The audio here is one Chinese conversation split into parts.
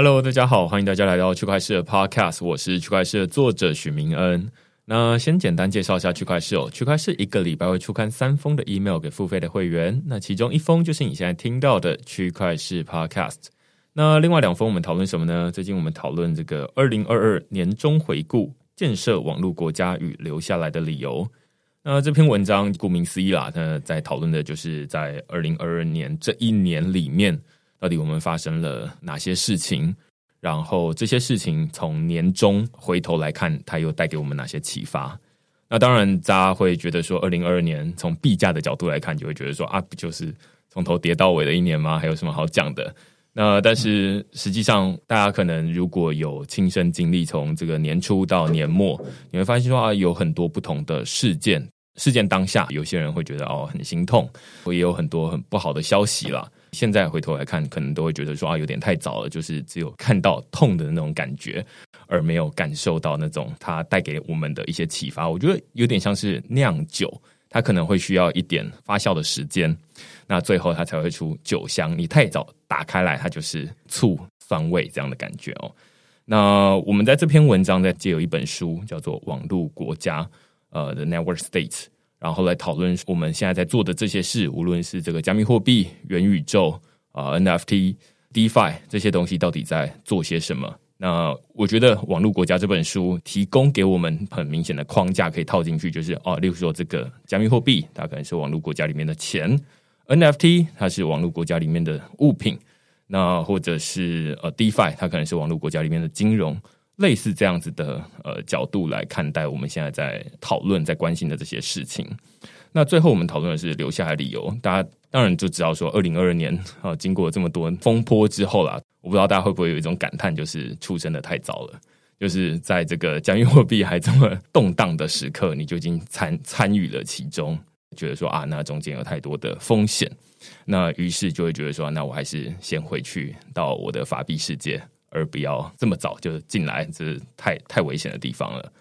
Hello，大家好，欢迎大家来到区块市的 Podcast，我是区块市的作者许明恩。那先简单介绍一下区块市哦，区块市一个礼拜会出刊三封的 email 给付费的会员，那其中一封就是你现在听到的区块市 Podcast。那另外两封我们讨论什么呢？最近我们讨论这个二零二二年中回顾，建设网络国家与留下来的理由。那这篇文章顾名思义啦，那在讨论的就是在二零二二年这一年里面。到底我们发生了哪些事情？然后这些事情从年终回头来看，它又带给我们哪些启发？那当然，大家会觉得说，二零二二年从币价的角度来看，就会觉得说啊，不就是从头跌到尾的一年吗？还有什么好讲的？那但是实际上，大家可能如果有亲身经历，从这个年初到年末，你会发现说啊，有很多不同的事件。事件当下，有些人会觉得哦很心痛，我也有很多很不好的消息了。现在回头来看，可能都会觉得说啊，有点太早了，就是只有看到痛的那种感觉，而没有感受到那种它带给我们的一些启发。我觉得有点像是酿酒，它可能会需要一点发酵的时间，那最后它才会出酒香。你太早打开来，它就是醋酸味这样的感觉哦。那我们在这篇文章在借有一本书，叫做《网络国家》呃 The Network States。然后来讨论我们现在在做的这些事，无论是这个加密货币、元宇宙啊、NFT、DeFi 这些东西，到底在做些什么？那我觉得《网络国家》这本书提供给我们很明显的框架，可以套进去，就是哦，例如说这个加密货币，它可能是网络国家里面的钱；NFT 它是网络国家里面的物品；那或者是呃 DeFi，它可能是网络国家里面的金融。类似这样子的呃角度来看待我们现在在讨论、在关心的这些事情。那最后我们讨论的是留下来理由。大家当然就知道说，二零二二年啊，经过这么多风波之后啦，我不知道大家会不会有一种感叹，就是出生的太早了。就是在这个加密货币还这么动荡的时刻，你就已经参参与了其中，觉得说啊，那中间有太多的风险。那于是就会觉得说，那我还是先回去到我的法币世界。而不要这么早就进来，这太太危险的地方了。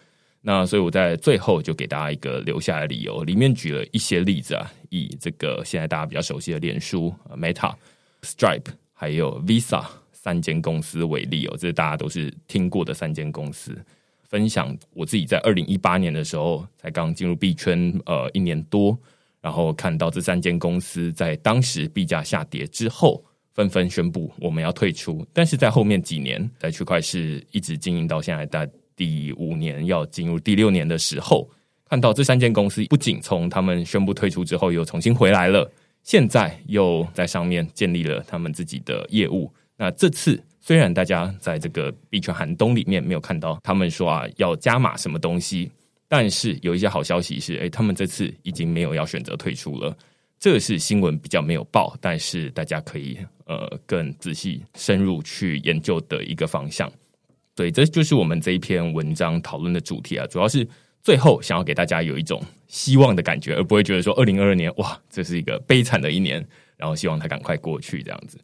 那所以我在最后就给大家一个留下的理由，里面举了一些例子啊，以这个现在大家比较熟悉的脸书、Meta、Stripe 还有 Visa 三间公司为例哦，这是大家都是听过的三间公司。分享我自己在二零一八年的时候才刚进入币圈，呃，一年多，然后看到这三间公司在当时币价下跌之后。纷纷宣布我们要退出，但是在后面几年，在区块市一直经营到现在的第五年，要进入第六年的时候，看到这三间公司不仅从他们宣布退出之后又重新回来了，现在又在上面建立了他们自己的业务。那这次虽然大家在这个币圈寒冬里面没有看到他们说啊要加码什么东西，但是有一些好消息是，诶，他们这次已经没有要选择退出了。这是新闻比较没有报，但是大家可以呃更仔细深入去研究的一个方向。对，这就是我们这一篇文章讨论的主题啊，主要是最后想要给大家有一种希望的感觉，而不会觉得说二零二二年哇，这是一个悲惨的一年，然后希望它赶快过去这样子。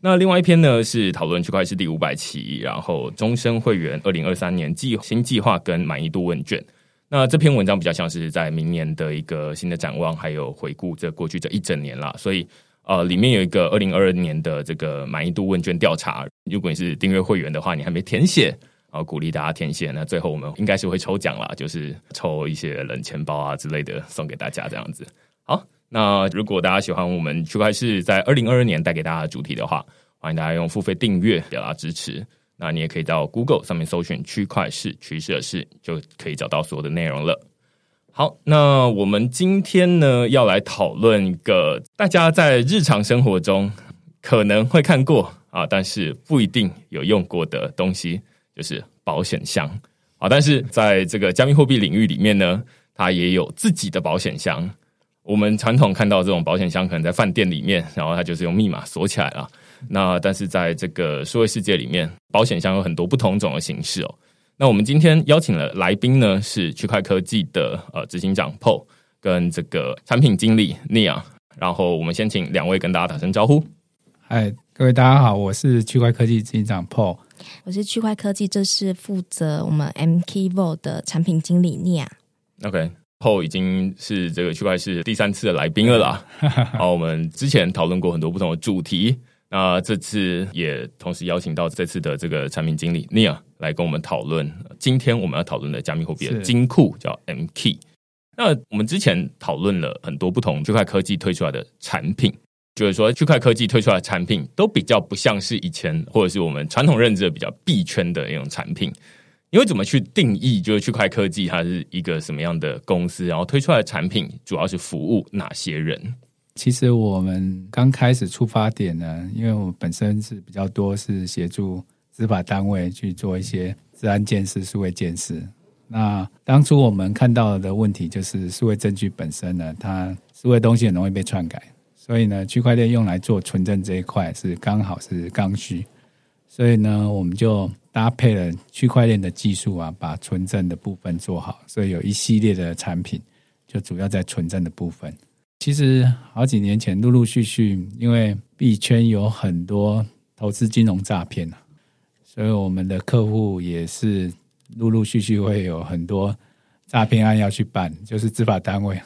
那另外一篇呢是讨论区块是第五百期，然后终身会员二零二三年计新计划跟满意度问卷。那这篇文章比较像是在明年的一个新的展望，还有回顾这过去这一整年啦。所以呃，里面有一个二零二二年的这个满意度问卷调查。如果你是订阅会员的话，你还没填写，然后鼓励大家填写。那最后我们应该是会抽奖啦，就是抽一些冷钱包啊之类的送给大家这样子。好，那如果大家喜欢我们区块市在二零二二年带给大家的主题的话，欢迎大家用付费订阅表达支持。那你也可以到 Google 上面搜寻“区块市趋势的事”，就可以找到所有的内容了。好，那我们今天呢要来讨论一个大家在日常生活中可能会看过啊，但是不一定有用过的东西，就是保险箱啊。但是在这个加密货币领域里面呢，它也有自己的保险箱。我们传统看到这种保险箱，可能在饭店里面，然后它就是用密码锁起来了。那但是在这个数位世界里面，保险箱有很多不同种的形式哦。那我们今天邀请了来宾呢，是区块科技的呃执行长 Paul 跟这个产品经理 Nia。然后我们先请两位跟大家打声招呼。嗨，各位大家好，我是区块科技执行长 Paul。我是区块科技，这是负责我们 MKVO 的产品经理 Nia。OK。后已经是这个区块是第三次的来宾了啦。好，我们之前讨论过很多不同的主题，那这次也同时邀请到这次的这个产品经理 Nia 来跟我们讨论。今天我们要讨论的加密货币的金库叫 MKey。那我们之前讨论了很多不同区块科技推出来的产品，就是说区块科技推出来的产品都比较不像是以前或者是我们传统认知的比较币圈的那种产品。因为怎么去定义，就是区块科技它是一个什么样的公司，然后推出来的产品主要是服务哪些人？其实我们刚开始出发点呢，因为我本身是比较多是协助执法单位去做一些治安建设、数位建设。那当初我们看到的问题就是数位证据本身呢，它数位东西很容易被篡改，所以呢，区块链用来做存证这一块是刚好是刚需，所以呢，我们就。搭配了区块链的技术啊，把存证的部分做好，所以有一系列的产品，就主要在存证的部分。其实好几年前，陆陆续续，因为币圈有很多投资金融诈骗啊，所以我们的客户也是陆陆续续会有很多诈骗案要去办，就是执法单位。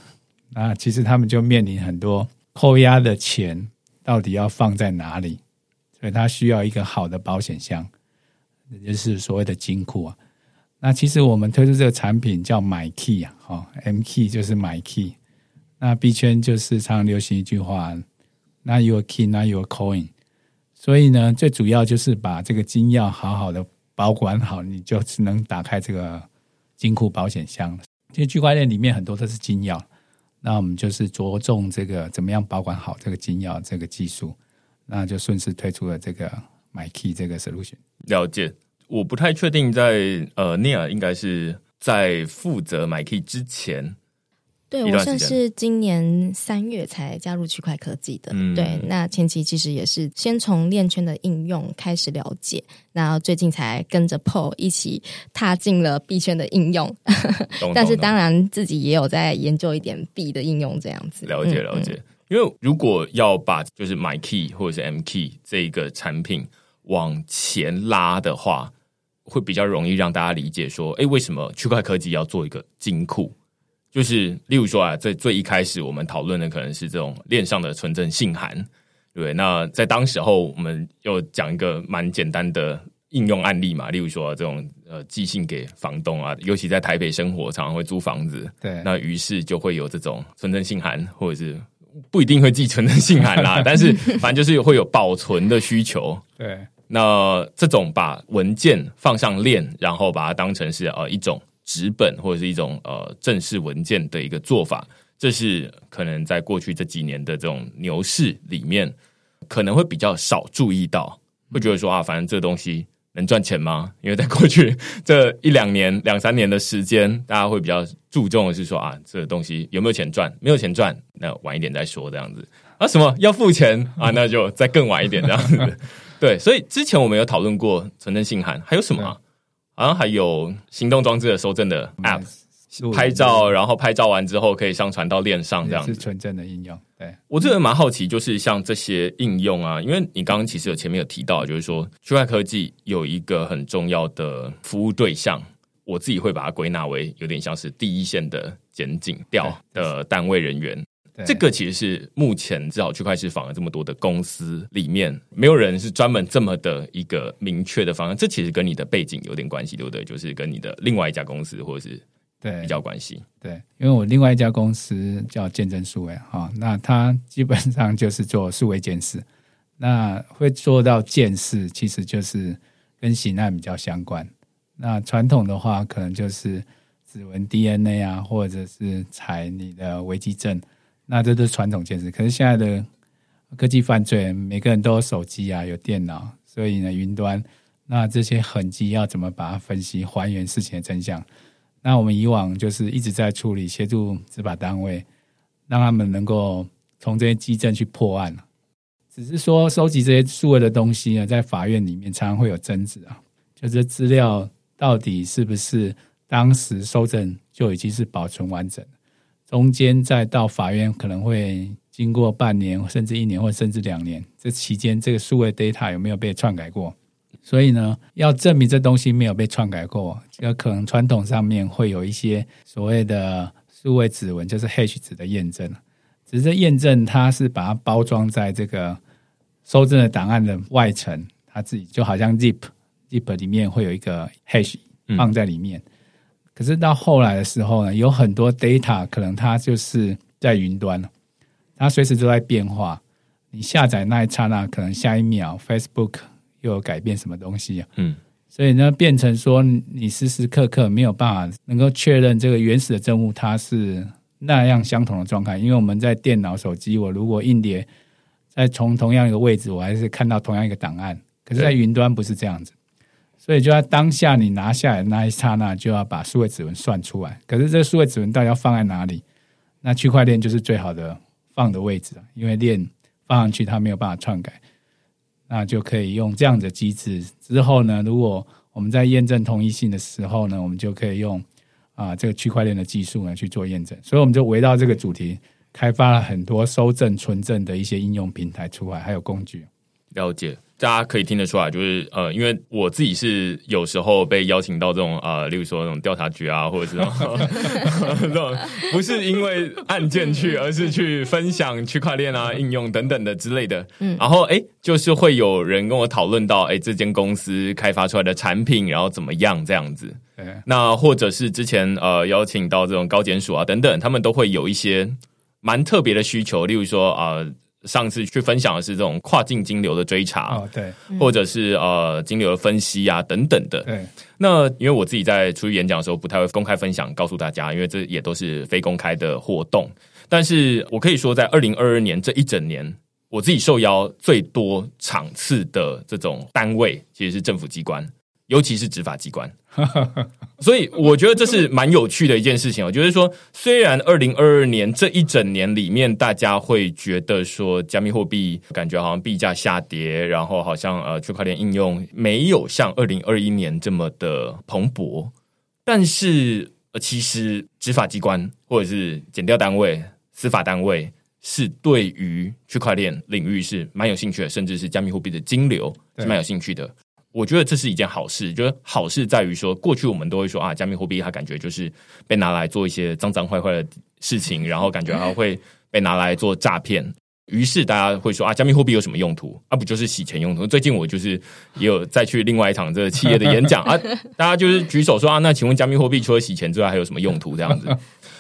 那其实他们就面临很多扣押的钱到底要放在哪里，所以他需要一个好的保险箱。也就是所谓的金库啊，那其实我们推出这个产品叫买 key 啊，哈，M key 就是买 key，那币圈就是常流行一句话，那 your key，那 your coin，所以呢，最主要就是把这个金钥好好的保管好，你就只能打开这个金库保险箱。其实区块链里面很多都是金钥，那我们就是着重这个怎么样保管好这个金钥这个技术，那就顺势推出了这个。买 key 这个 solution 了解，我不太确定在呃，Nia 应该是在负责买 key 之前，对我算是今年三月才加入区块科技的。对，那前期其实也是先从链圈的应用开始了解，然后最近才跟着 Paul 一起踏进了币圈的应用。但是当然自己也有在研究一点币的应用，这样子了解了解。因为如果要把就是 My Key 或者是 M key 这个产品。往前拉的话，会比较容易让大家理解说，哎，为什么区块科技要做一个金库？就是例如说啊，在最一开始我们讨论的可能是这种链上的纯正信函，对那在当时候，我们又讲一个蛮简单的应用案例嘛，例如说这种呃寄信给房东啊，尤其在台北生活，常常会租房子，对，那于是就会有这种纯正信函，或者是不一定会寄存证信函啦，但是反正就是会有保存的需求，对。那这种把文件放上链，然后把它当成是呃一种纸本或者是一种呃正式文件的一个做法，这是可能在过去这几年的这种牛市里面可能会比较少注意到，会觉得说啊，反正这东西能赚钱吗？因为在过去这一两年、两三年的时间，大家会比较注重的是说啊，这个东西有没有钱赚？没有钱赚，那晚一点再说这样子啊，什么要付钱啊？那就再更晚一点这样子。对，所以之前我们有讨论过存证信函，还有什么？好像还有行动装置的收证的 App，拍照，然后拍照完之后可以上传到链上，这样是纯正的应用。对我这个蛮好奇，就是像这些应用啊，因为你刚刚其实有前面有提到，就是说区块科技有一个很重要的服务对象，我自己会把它归纳为有点像是第一线的检警调的单位人员。这个其实是目前至少区块链访了这么多的公司里面，没有人是专门这么的一个明确的方案。这其实跟你的背景有点关系，对不对？就是跟你的另外一家公司或者是对比较关系。对，因为我另外一家公司叫见证数位哈，那它基本上就是做数位监视，那会做到监视，其实就是跟刑案比较相关。那传统的话，可能就是指纹 DNA 啊，或者是采你的危机证，那这都是传统监视。可是现在的科技犯罪，每个人都有手机啊，有电脑，所以呢，云端那这些痕迹要怎么把它分析，还原事情的真相？那我们以往就是一直在处理，协助执法单位，让他们能够从这些基证去破案。只是说收集这些数位的东西呢，在法院里面常常会有争执啊，就这资料到底是不是当时收证就已经是保存完整，中间再到法院可能会经过半年甚至一年或甚至两年，这期间这个数位 data 有没有被篡改过？所以呢，要证明这东西没有被篡改过，这个可能传统上面会有一些所谓的数位指纹，就是 H 值的验证。只是验证它是把它包装在这个收证的档案的外层，它自己就好像 Zip，Zip 里面会有一个 Hash 放在里面。可是到后来的时候呢，有很多 data 可能它就是在云端它随时都在变化。你下载那一刹那，可能下一秒 Facebook。又有改变什么东西啊？嗯，所以呢，变成说你时时刻刻没有办法能够确认这个原始的证物它是那样相同的状态。因为我们在电脑、手机，我如果硬碟在从同样一个位置，我还是看到同样一个档案。可是，在云端不是这样子，所以就在当下你拿下来那一刹那，就要把数位指纹算出来。可是，这数位指纹到底要放在哪里？那区块链就是最好的放的位置啊，因为链放上去它没有办法篡改。那就可以用这样的机制。之后呢，如果我们在验证同一性的时候呢，我们就可以用啊这个区块链的技术呢去做验证。所以我们就围绕这个主题，开发了很多收证、存证的一些应用平台出来，还有工具。了解。大家可以听得出来，就是呃，因为我自己是有时候被邀请到这种呃，例如说那种调查局啊，或者是这种 不是因为案件去，而是去分享区块链啊应用等等的之类的。嗯，然后哎，就是会有人跟我讨论到，哎，这间公司开发出来的产品，然后怎么样这样子。那或者是之前呃邀请到这种高检署啊等等，他们都会有一些蛮特别的需求，例如说啊。上次去分享的是这种跨境金流的追查，哦，对，或者是呃金流的分析啊等等的。对，那因为我自己在出去演讲的时候不太会公开分享，告诉大家，因为这也都是非公开的活动。但是我可以说，在二零二二年这一整年，我自己受邀最多场次的这种单位，其实是政府机关。尤其是执法机关，所以我觉得这是蛮有趣的一件事情。我觉得说，虽然二零二二年这一整年里面，大家会觉得说，加密货币感觉好像币价下跌，然后好像呃，区块链应用没有像二零二一年这么的蓬勃，但是呃，其实执法机关或者是检调单位、司法单位是对于区块链领域是蛮有兴趣的，甚至是加密货币的金流是蛮有兴趣的。我觉得这是一件好事。觉得好事在于说，过去我们都会说啊，加密货币它感觉就是被拿来做一些脏脏坏坏的事情，然后感觉它会被拿来做诈骗。于是大家会说啊，加密货币有什么用途？啊，不就是洗钱用途？最近我就是也有再去另外一场这个企业的演讲啊，大家就是举手说啊，那请问加密货币除了洗钱之外还有什么用途？这样子。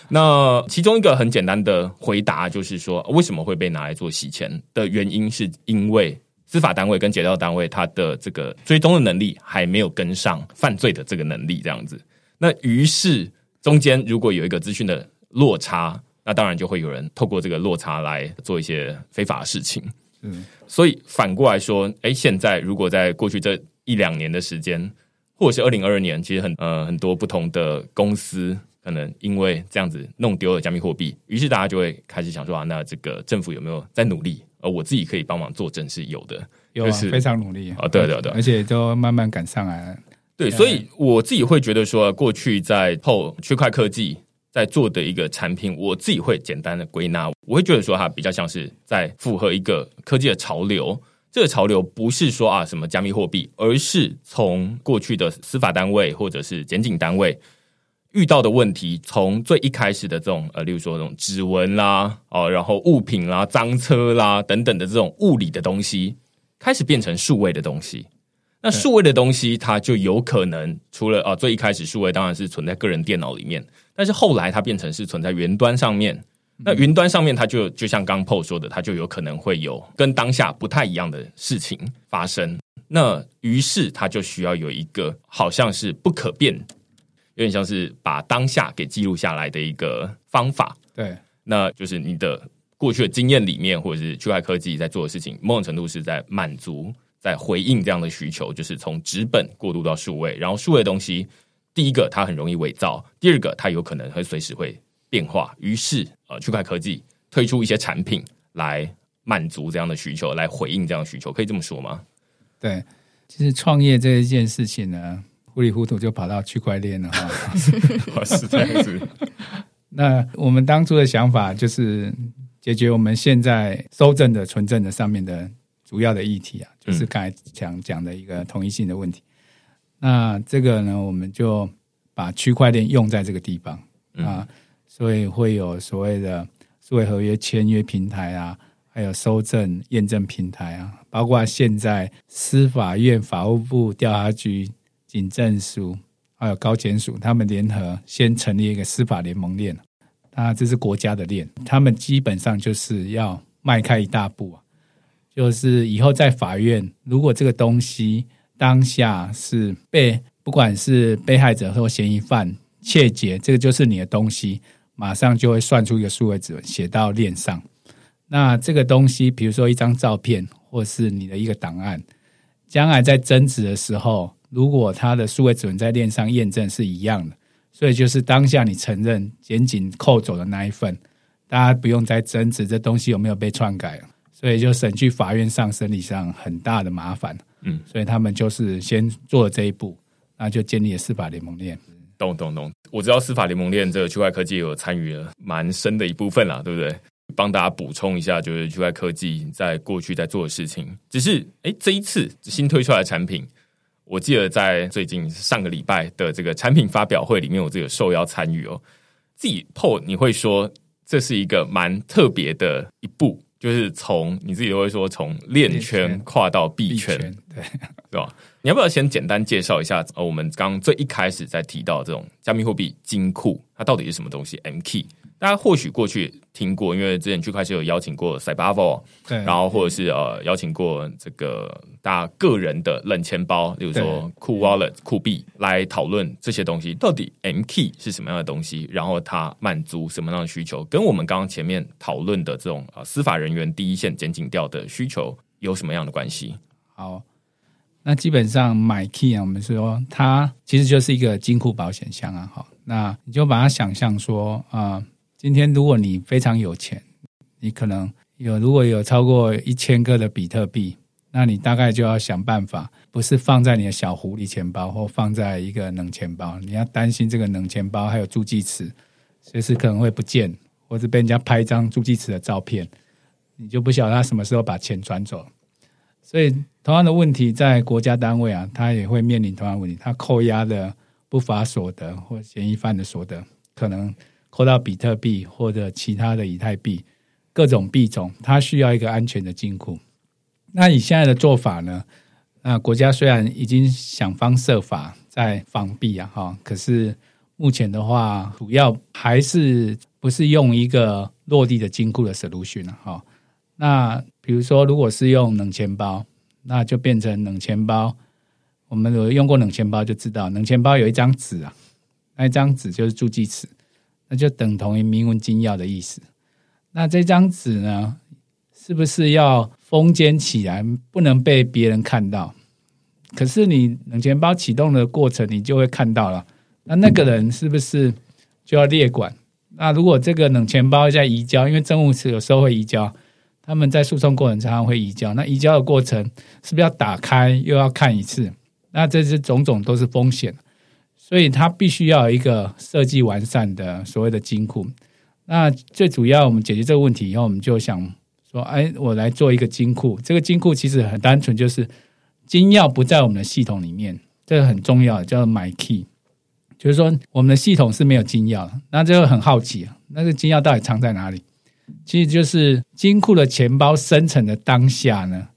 那其中一个很简单的回答就是说，为什么会被拿来做洗钱的原因，是因为。司法单位跟检调单位，他的这个追踪的能力还没有跟上犯罪的这个能力，这样子。那于是中间如果有一个资讯的落差，那当然就会有人透过这个落差来做一些非法的事情。嗯，所以反过来说，哎，现在如果在过去这一两年的时间，或者是二零二二年，其实很呃很多不同的公司可能因为这样子弄丢了加密货币，于是大家就会开始想说啊，那这个政府有没有在努力？呃，我自己可以帮忙作证是有的，有非常努力啊，对对对，而且都慢慢赶上来了。对，所以我自己会觉得说，过去在后区块科技在做的一个产品，我自己会简单的归纳，我会觉得说它比较像是在符合一个科技的潮流。这个潮流不是说啊什么加密货币，而是从过去的司法单位或者是检警单位。遇到的问题，从最一开始的这种呃，例如说这种指纹啦，哦，然后物品啦、脏车啦等等的这种物理的东西，开始变成数位的东西。那数位的东西，它就有可能除了啊，最一开始数位当然是存在个人电脑里面，但是后来它变成是存在云端上面。那云端上面，它就就像刚 PO 说的，它就有可能会有跟当下不太一样的事情发生。那于是它就需要有一个好像是不可变，有点像是把当下给记录下来的一个方法。对，那就是你的过去的经验里面，或者是区块科技在做的事情，某种程度是在满足。在回应这样的需求，就是从纸本过渡到数位，然后数位的东西，第一个它很容易伪造，第二个它有可能会随时会变化。于是，呃，区块科技推出一些产品来满足这样的需求，来回应这样的需求，可以这么说吗？对，其实创业这一件事情呢，糊里糊涂就跑到区块链了哈，是这样子。那我们当初的想法就是解决我们现在收证的存证的上面的。主要的议题啊，就是刚才讲讲的一个统一性的问题。那这个呢，我们就把区块链用在这个地方啊，所以会有所谓的数位合约签约平台啊，还有收证验证平台啊，包括现在司法院、法务部、调查局、警政署还有高检署，他们联合先成立一个司法联盟链啊，这是国家的链，他们基本上就是要迈开一大步啊。就是以后在法院，如果这个东西当下是被不管是被害者或嫌疑犯窃劫，这个就是你的东西，马上就会算出一个数位指纹写到链上。那这个东西，比如说一张照片或是你的一个档案，将来在争执的时候，如果它的数位指纹在链上验证是一样的，所以就是当下你承认检警扣走的那一份，大家不用再争执这东西有没有被篡改了。所以就省去法院上审理上很大的麻烦，嗯，所以他们就是先做了这一步，那就建立了司法联盟链。懂懂懂，我知道司法联盟链这个区块科技有参与了蛮深的一部分啦，对不对？帮大家补充一下，就是区块科技在过去在做的事情。只是，哎，这一次新推出来的产品，我记得在最近上个礼拜的这个产品发表会里面，我自己受邀参与哦。自己 PO 你会说这是一个蛮特别的一步。就是从你自己都会说从链圈跨到币圈，对，是吧？你要不要先简单介绍一下？呃，我们刚最一开始在提到这种加密货币金库，它到底是什么东西？M Key。大家或许过去听过，因为之前区块链有邀请过 Cybavo，对，然后或者是呃邀请过这个大家个人的冷钱包，例如说酷 Wallet、酷币来讨论这些东西，到底 M Key 是什么样的东西，然后它满足什么样的需求，跟我们刚刚前面讨论的这种呃司法人员第一线检警调的需求有什么样的关系？好，那基本上买 Key 啊，我们说它其实就是一个金库保险箱啊，好，那你就把它想象说啊。今天如果你非常有钱，你可能有如果有超过一千个的比特币，那你大概就要想办法，不是放在你的小狐狸钱包，或放在一个冷钱包，你要担心这个冷钱包还有助记词，随时可能会不见，或者被人家拍一张助记词的照片，你就不晓得他什么时候把钱转走。所以同样的问题在国家单位啊，他也会面临同样问题，他扣押的不法所得或嫌疑犯的所得可能。或到比特币或者其他的以太币，各种币种，它需要一个安全的金库。那以现在的做法呢？那国家虽然已经想方设法在防币啊，哈，可是目前的话，主要还是不是用一个落地的金库的 solution 啊，哈。那比如说，如果是用冷钱包，那就变成冷钱包。我们有用过冷钱包就知道，冷钱包有一张纸啊，那一张纸就是助记词。那就等同于明文金钥的意思。那这张纸呢，是不是要封缄起来，不能被别人看到？可是你冷钱包启动的过程，你就会看到了。那那个人是不是就要列管？那如果这个冷钱包在移交，因为政务室有时候会移交，他们在诉讼过程常常会移交。那移交的过程是不是要打开又要看一次？那这是种种都是风险。所以它必须要有一个设计完善的所谓的金库。那最主要，我们解决这个问题以后，我们就想说：哎，我来做一个金库。这个金库其实很单纯，就是金钥不在我们的系统里面，这个很重要，叫做 My Key。就是说，我们的系统是没有金钥。那就很好奇啊，那个金钥到底藏在哪里？其实就是金库的钱包生成的当下呢，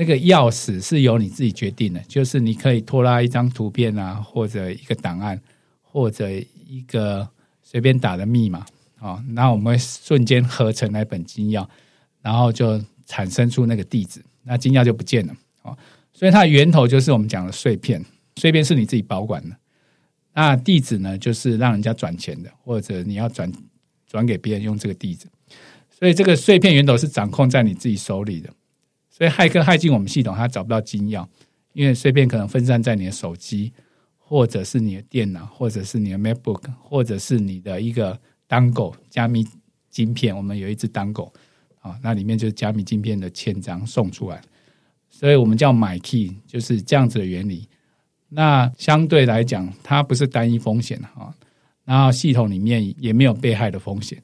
那个钥匙是由你自己决定的，就是你可以拖拉一张图片啊，或者一个档案，或者一个随便打的密码啊，那我们会瞬间合成那本金钥，然后就产生出那个地址，那金钥就不见了啊。所以它的源头就是我们讲的碎片，碎片是你自己保管的。那地址呢，就是让人家转钱的，或者你要转转给别人用这个地址。所以这个碎片源头是掌控在你自己手里的。所以骇客骇进我们系统，他找不到金钥，因为碎片可能分散在你的手机，或者是你的电脑，或者是你的 MacBook，或者是你的一个 Dangle 加密晶片。我们有一只 Dangle 啊，那里面就是加密晶片的签章送出来，所以我们叫买 key，就是这样子的原理。那相对来讲，它不是单一风险啊，然后系统里面也没有被害的风险。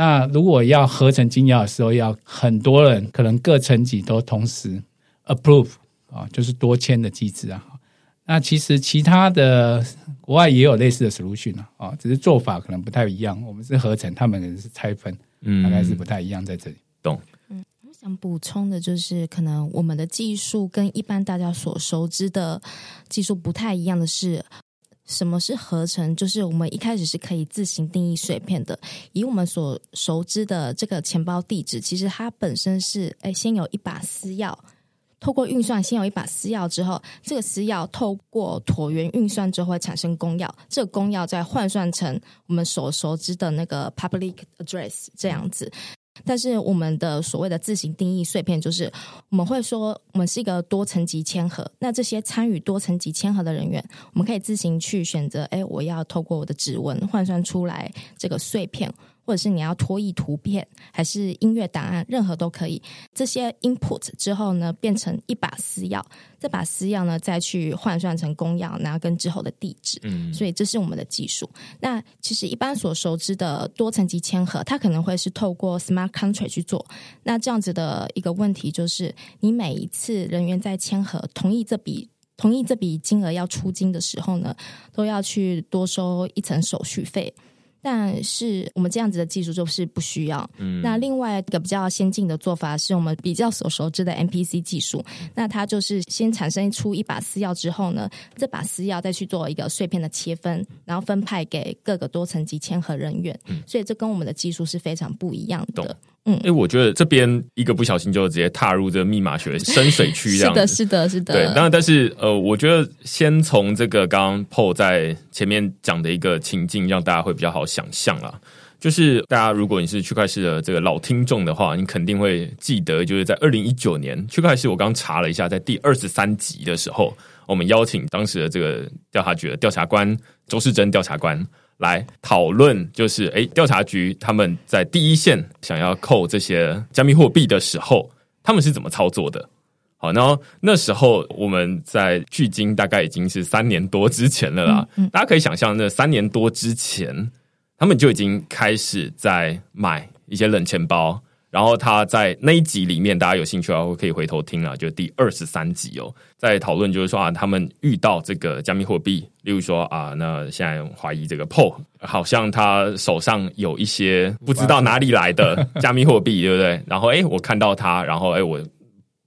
那如果要合成金钥的时候，要很多人可能各层级都同时 approve 啊，就是多签的机制啊。那其实其他的国外也有类似的 solution 啊，啊，只是做法可能不太一样。我们是合成，他们可能是拆分，嗯，大概是不太一样在这里。懂。想补充的就是，可能我们的技术跟一般大家所熟知的技术不太一样的是，什么是合成？就是我们一开始是可以自行定义碎片的。以我们所熟知的这个钱包地址，其实它本身是，哎，先有一把私钥，透过运算，先有一把私钥之后，这个私钥透过椭圆运算之后会产生公钥，这个公钥再换算成我们所熟知的那个 public address 这样子。但是我们的所谓的自行定义碎片，就是我们会说，我们是一个多层级签合。那这些参与多层级签合的人员，我们可以自行去选择，哎，我要透过我的指纹换算出来这个碎片。或者是你要拖译图片，还是音乐档案，任何都可以。这些 input 之后呢，变成一把私钥，这把私钥呢，再去换算成公钥，然后跟之后的地址。嗯，所以这是我们的技术。那其实一般所熟知的多层级签合，它可能会是透过 smart contract 去做。那这样子的一个问题就是，你每一次人员在签合同意这笔同意这笔金额要出金的时候呢，都要去多收一层手续费。但是我们这样子的技术就是不需要。嗯，那另外一个比较先进的做法是我们比较所熟知的 MPC 技术。那它就是先产生出一把私钥之后呢，这把私钥再去做一个碎片的切分，然后分派给各个多层级签合人员。嗯，所以这跟我们的技术是非常不一样的。嗯，哎，我觉得这边一个不小心就直接踏入这个密码学深水区，这样 是的，是的，是的。对，当然，但是呃，我觉得先从这个刚刚 Paul 在前面讲的一个情境，让大家会比较好想象啦。就是大家如果你是区块市的这个老听众的话，你肯定会记得，就是在二零一九年区块市，我刚查了一下，在第二十三集的时候，我们邀请当时的这个调查局的调查官周世珍调查官。来讨论，就是诶，调查局他们在第一线想要扣这些加密货币的时候，他们是怎么操作的？好，然后那时候我们在距今大概已经是三年多之前了啦。大家可以想象，那三年多之前，他们就已经开始在买一些冷钱包。然后他在那一集里面，大家有兴趣的话可以回头听啊，就第二十三集哦，在讨论就是说啊，他们遇到这个加密货币，例如说啊，那现在怀疑这个 PO 好像他手上有一些不知道哪里来的加密货币，对不对？然后哎，我看到他，然后哎，我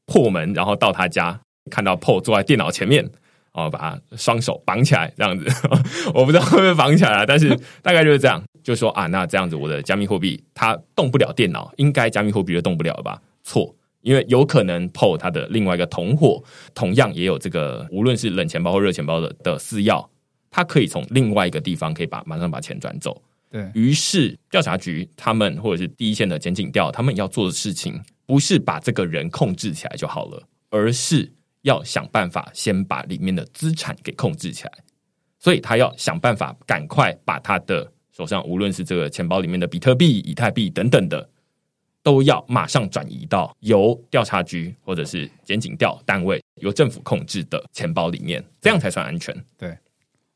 破门，然后到他家，看到 PO 坐在电脑前面，哦，把他双手绑起来这样子，我不知道会不会绑起来，但是大概就是这样。就说啊，那这样子，我的加密货币它动不了电脑，应该加密货币就动不了了吧？错，因为有可能 PO 它的另外一个同伙，同样也有这个，无论是冷钱包或热钱包的的私钥，它可以从另外一个地方可以把马上把钱转走。对于是调查局他们或者是第一线的检警调，他们要做的事情不是把这个人控制起来就好了，而是要想办法先把里面的资产给控制起来，所以他要想办法赶快把他的。手上无论是这个钱包里面的比特币、以太币等等的，都要马上转移到由调查局或者是检警调单位、由政府控制的钱包里面，这样才算安全。对，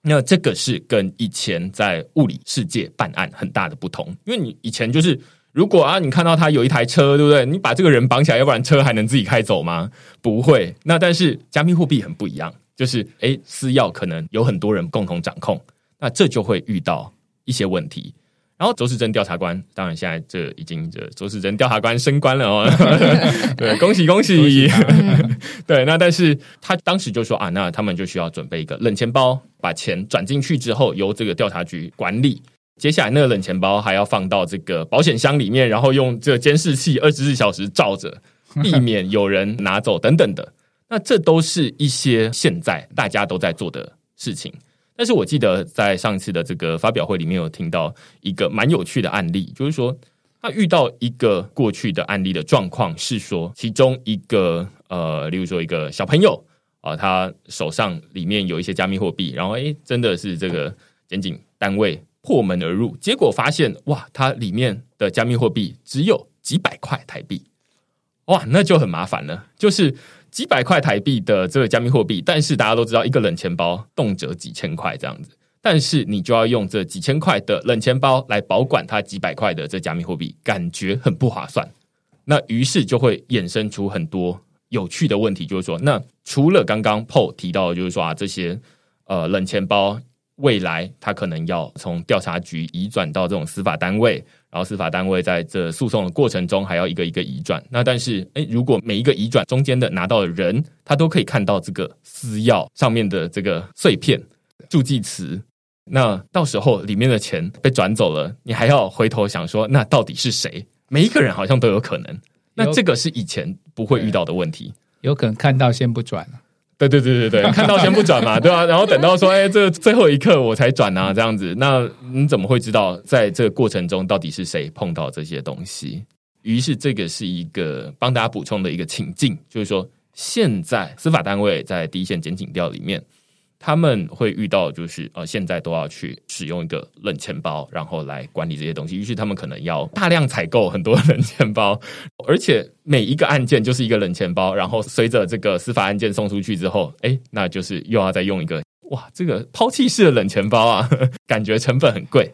那这个是跟以前在物理世界办案很大的不同，因为你以前就是如果啊，你看到他有一台车，对不对？你把这个人绑起来，要不然车还能自己开走吗？不会。那但是加密货币很不一样，就是诶，私钥可能有很多人共同掌控，那这就会遇到。一些问题，然后周世珍调查官，当然现在这已经这周世珍调查官升官了哦，对，恭喜恭喜，对，那但是他当时就说啊，那他们就需要准备一个冷钱包，把钱转进去之后，由这个调查局管理。接下来那个冷钱包还要放到这个保险箱里面，然后用这个监视器二十四小时照着，避免有人拿走等等的。那这都是一些现在大家都在做的事情。但是我记得在上次的这个发表会里面有听到一个蛮有趣的案例，就是说他遇到一个过去的案例的状况是说，其中一个呃，例如说一个小朋友啊，他手上里面有一些加密货币，然后诶，真的是这个检警单位破门而入，结果发现哇，它里面的加密货币只有几百块台币，哇，那就很麻烦了，就是。几百块台币的这个加密货币，但是大家都知道，一个冷钱包动辄几千块这样子，但是你就要用这几千块的冷钱包来保管它几百块的这加密货币，感觉很不划算。那于是就会衍生出很多有趣的问题，就是说，那除了刚刚 Paul 提到，就是说啊，这些呃冷钱包未来它可能要从调查局移转到这种司法单位。然后司法单位在这诉讼的过程中还要一个一个移转，那但是哎，如果每一个移转中间的拿到的人，他都可以看到这个私钥上面的这个碎片助记词，那到时候里面的钱被转走了，你还要回头想说，那到底是谁？每一个人好像都有可能，那这个是以前不会遇到的问题，有可能看到先不转了。对对对对对，看到先不转嘛，对吧？然后等到说，哎，这最后一刻我才转啊，这样子，那你怎么会知道在这个过程中到底是谁碰到这些东西？于是这个是一个帮大家补充的一个情境，就是说，现在司法单位在第一线检警调里面。他们会遇到，就是呃，现在都要去使用一个冷钱包，然后来管理这些东西。于是他们可能要大量采购很多冷钱包，而且每一个案件就是一个冷钱包。然后随着这个司法案件送出去之后，哎，那就是又要再用一个哇，这个抛弃式的冷钱包啊，感觉成本很贵。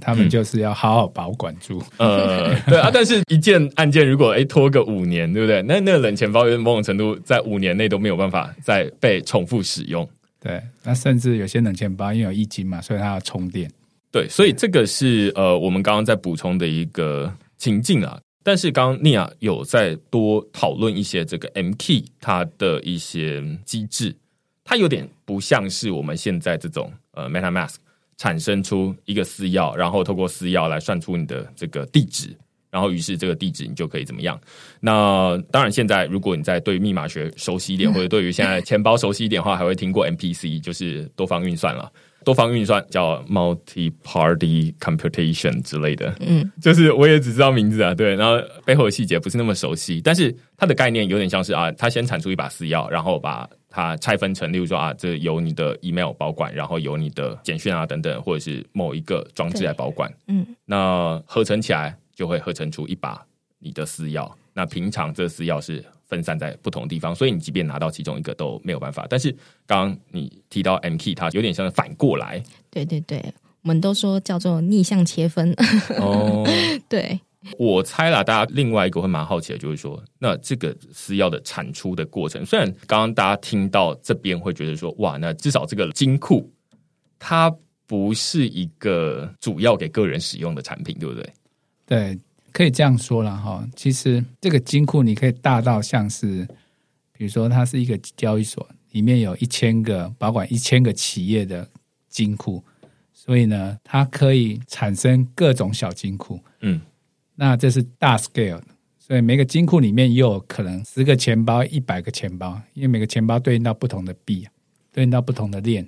他们就是要好好保管住。呃，对啊，但是一件案件如果哎拖个五年，对不对？那那个冷钱包某种程度在五年内都没有办法再被重复使用。对，那甚至有些冷钱包因为有一金嘛，所以它要充电。对，所以这个是呃，我们刚刚在补充的一个情境啊。但是刚刚尼亚有在多讨论一些这个 M K 它的一些机制，它有点不像是我们现在这种呃 MetaMask 产生出一个私钥，然后透过私钥来算出你的这个地址。然后，于是这个地址你就可以怎么样？那当然，现在如果你在对密码学熟悉一点，或者对于现在钱包熟悉一点的话，还会听过 MPC，就是多方运算了。多方运算叫 multi-party computation 之类的。嗯，就是我也只知道名字啊，对，然后背后的细节不是那么熟悉。但是它的概念有点像是啊，它先产出一把私钥，然后把它拆分成，例如说啊，这由你的 email 保管，然后由你的简讯啊等等，或者是某一个装置来保管。嗯，那合成起来。就会合成出一把你的私钥。那平常这私钥是分散在不同地方，所以你即便拿到其中一个都没有办法。但是刚刚你提到 M key，它有点像反过来。对对对，我们都说叫做逆向切分。哦，对，我猜啦，大家另外一个会蛮好奇的，就是说，那这个私钥的产出的过程，虽然刚刚大家听到这边会觉得说，哇，那至少这个金库它不是一个主要给个人使用的产品，对不对？对，可以这样说了哈。其实这个金库你可以大到像是，比如说它是一个交易所，里面有一千个保管一千个企业的金库，所以呢，它可以产生各种小金库。嗯，那这是大 scale 的，所以每个金库里面又有可能十个钱包、一百个钱包，因为每个钱包对应到不同的币，对应到不同的链，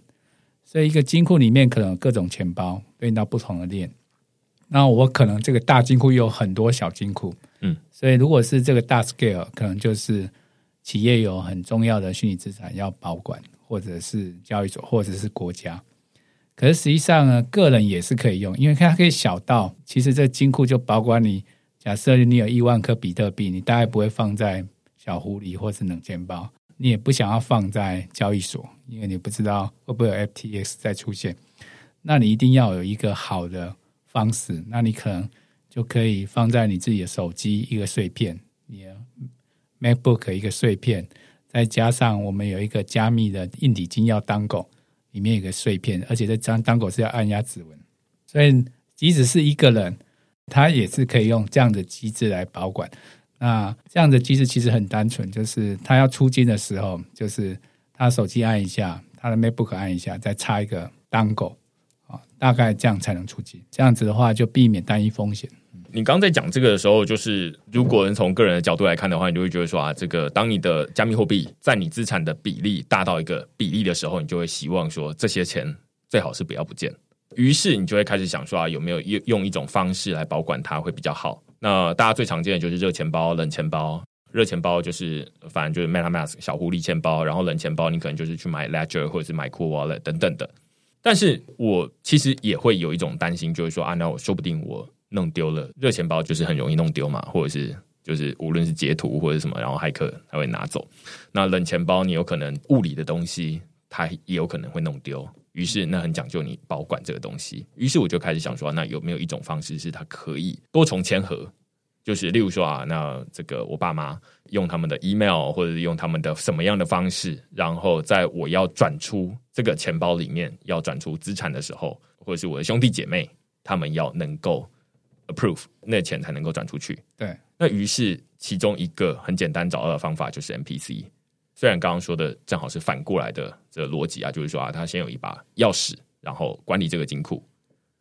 所以一个金库里面可能有各种钱包对应到不同的链。那我可能这个大金库有很多小金库，嗯，所以如果是这个大 scale，可能就是企业有很重要的虚拟资产要保管，或者是交易所，或者是国家。可是实际上呢，个人也是可以用，因为它可以小到，其实这金库就保管你。假设你有一万颗比特币，你大概不会放在小狐狸或是冷钱包，你也不想要放在交易所，因为你不知道会不会有 FTX 再出现。那你一定要有一个好的。方式，那你可能就可以放在你自己的手机一个碎片，你 MacBook 一个碎片，再加上我们有一个加密的硬底金钥当狗，里面有个碎片，而且这张当狗是要按压指纹，所以即使是一个人，他也是可以用这样的机制来保管。那这样的机制其实很单纯，就是他要出金的时候，就是他手机按一下，他的 MacBook 按一下，再插一个当狗，大概这样才能出金。这样子的话，就避免单一风险。你刚在讲这个的时候，就是如果能从个人的角度来看的话，你就会觉得说啊，这个当你的加密货币在你资产的比例大到一个比例的时候，你就会希望说这些钱最好是不要不见。于是你就会开始想说啊，有没有用用一种方式来保管它会比较好？那大家最常见的就是热钱包、冷钱包。热钱包就是反正就是 MetaMask 小狐狸钱包，然后冷钱包你可能就是去买 Ledger 或者是买 Cool Wallet 等等的。但是我其实也会有一种担心，就是说啊，那我说不定我。弄丢了热钱包就是很容易弄丢嘛，或者是就是无论是截图或者什么，然后骇客他会拿走。那冷钱包你有可能物理的东西，它也有可能会弄丢。于是那很讲究你保管这个东西。于是我就开始想说，那有没有一种方式是它可以多重签合？就是例如说啊，那这个我爸妈用他们的 email 或者是用他们的什么样的方式，然后在我要转出这个钱包里面要转出资产的时候，或者是我的兄弟姐妹他们要能够。approve 那钱才能够转出去。对，那于是其中一个很简单找到的方法就是 MPC。虽然刚刚说的正好是反过来的这个逻辑啊，就是说啊，他先有一把钥匙，然后管理这个金库，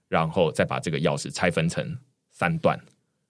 然后再把这个钥匙拆分成三段，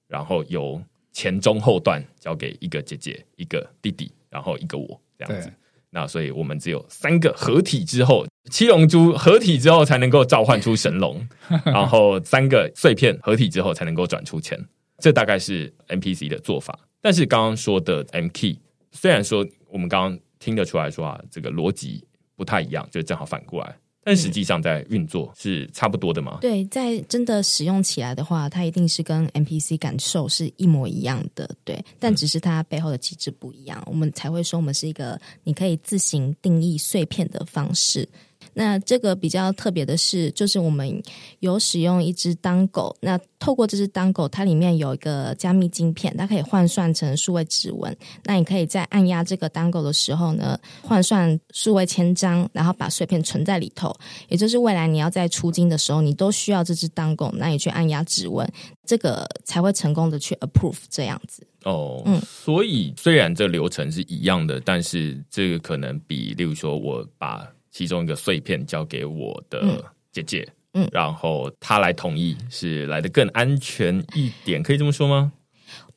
然后由前中后段交给一个姐姐、一个弟弟，然后一个我这样子。那所以我们只有三个合体之后，七龙珠合体之后才能够召唤出神龙，然后三个碎片合体之后才能够转出钱。这大概是 NPC 的做法。但是刚刚说的 M Key，虽然说我们刚刚听得出来说啊，这个逻辑不太一样，就正好反过来。但实际上，在运作是差不多的吗？对，在真的使用起来的话，它一定是跟 NPC 感受是一模一样的。对，但只是它背后的机制不一样，我们才会说我们是一个你可以自行定义碎片的方式。那这个比较特别的是，就是我们有使用一只当狗。那透过这只当狗，它里面有一个加密晶片，它可以换算成数位指纹。那你可以在按压这个当狗的时候呢，换算数位签章，然后把碎片存在里头。也就是未来你要在出金的时候，你都需要这只当狗，那你去按压指纹，这个才会成功的去 approve 这样子。哦，嗯，所以虽然这流程是一样的，但是这个可能比，例如说我把其中一个碎片交给我的姐姐，嗯，然后她来同意，是来的更安全一点，可以这么说吗？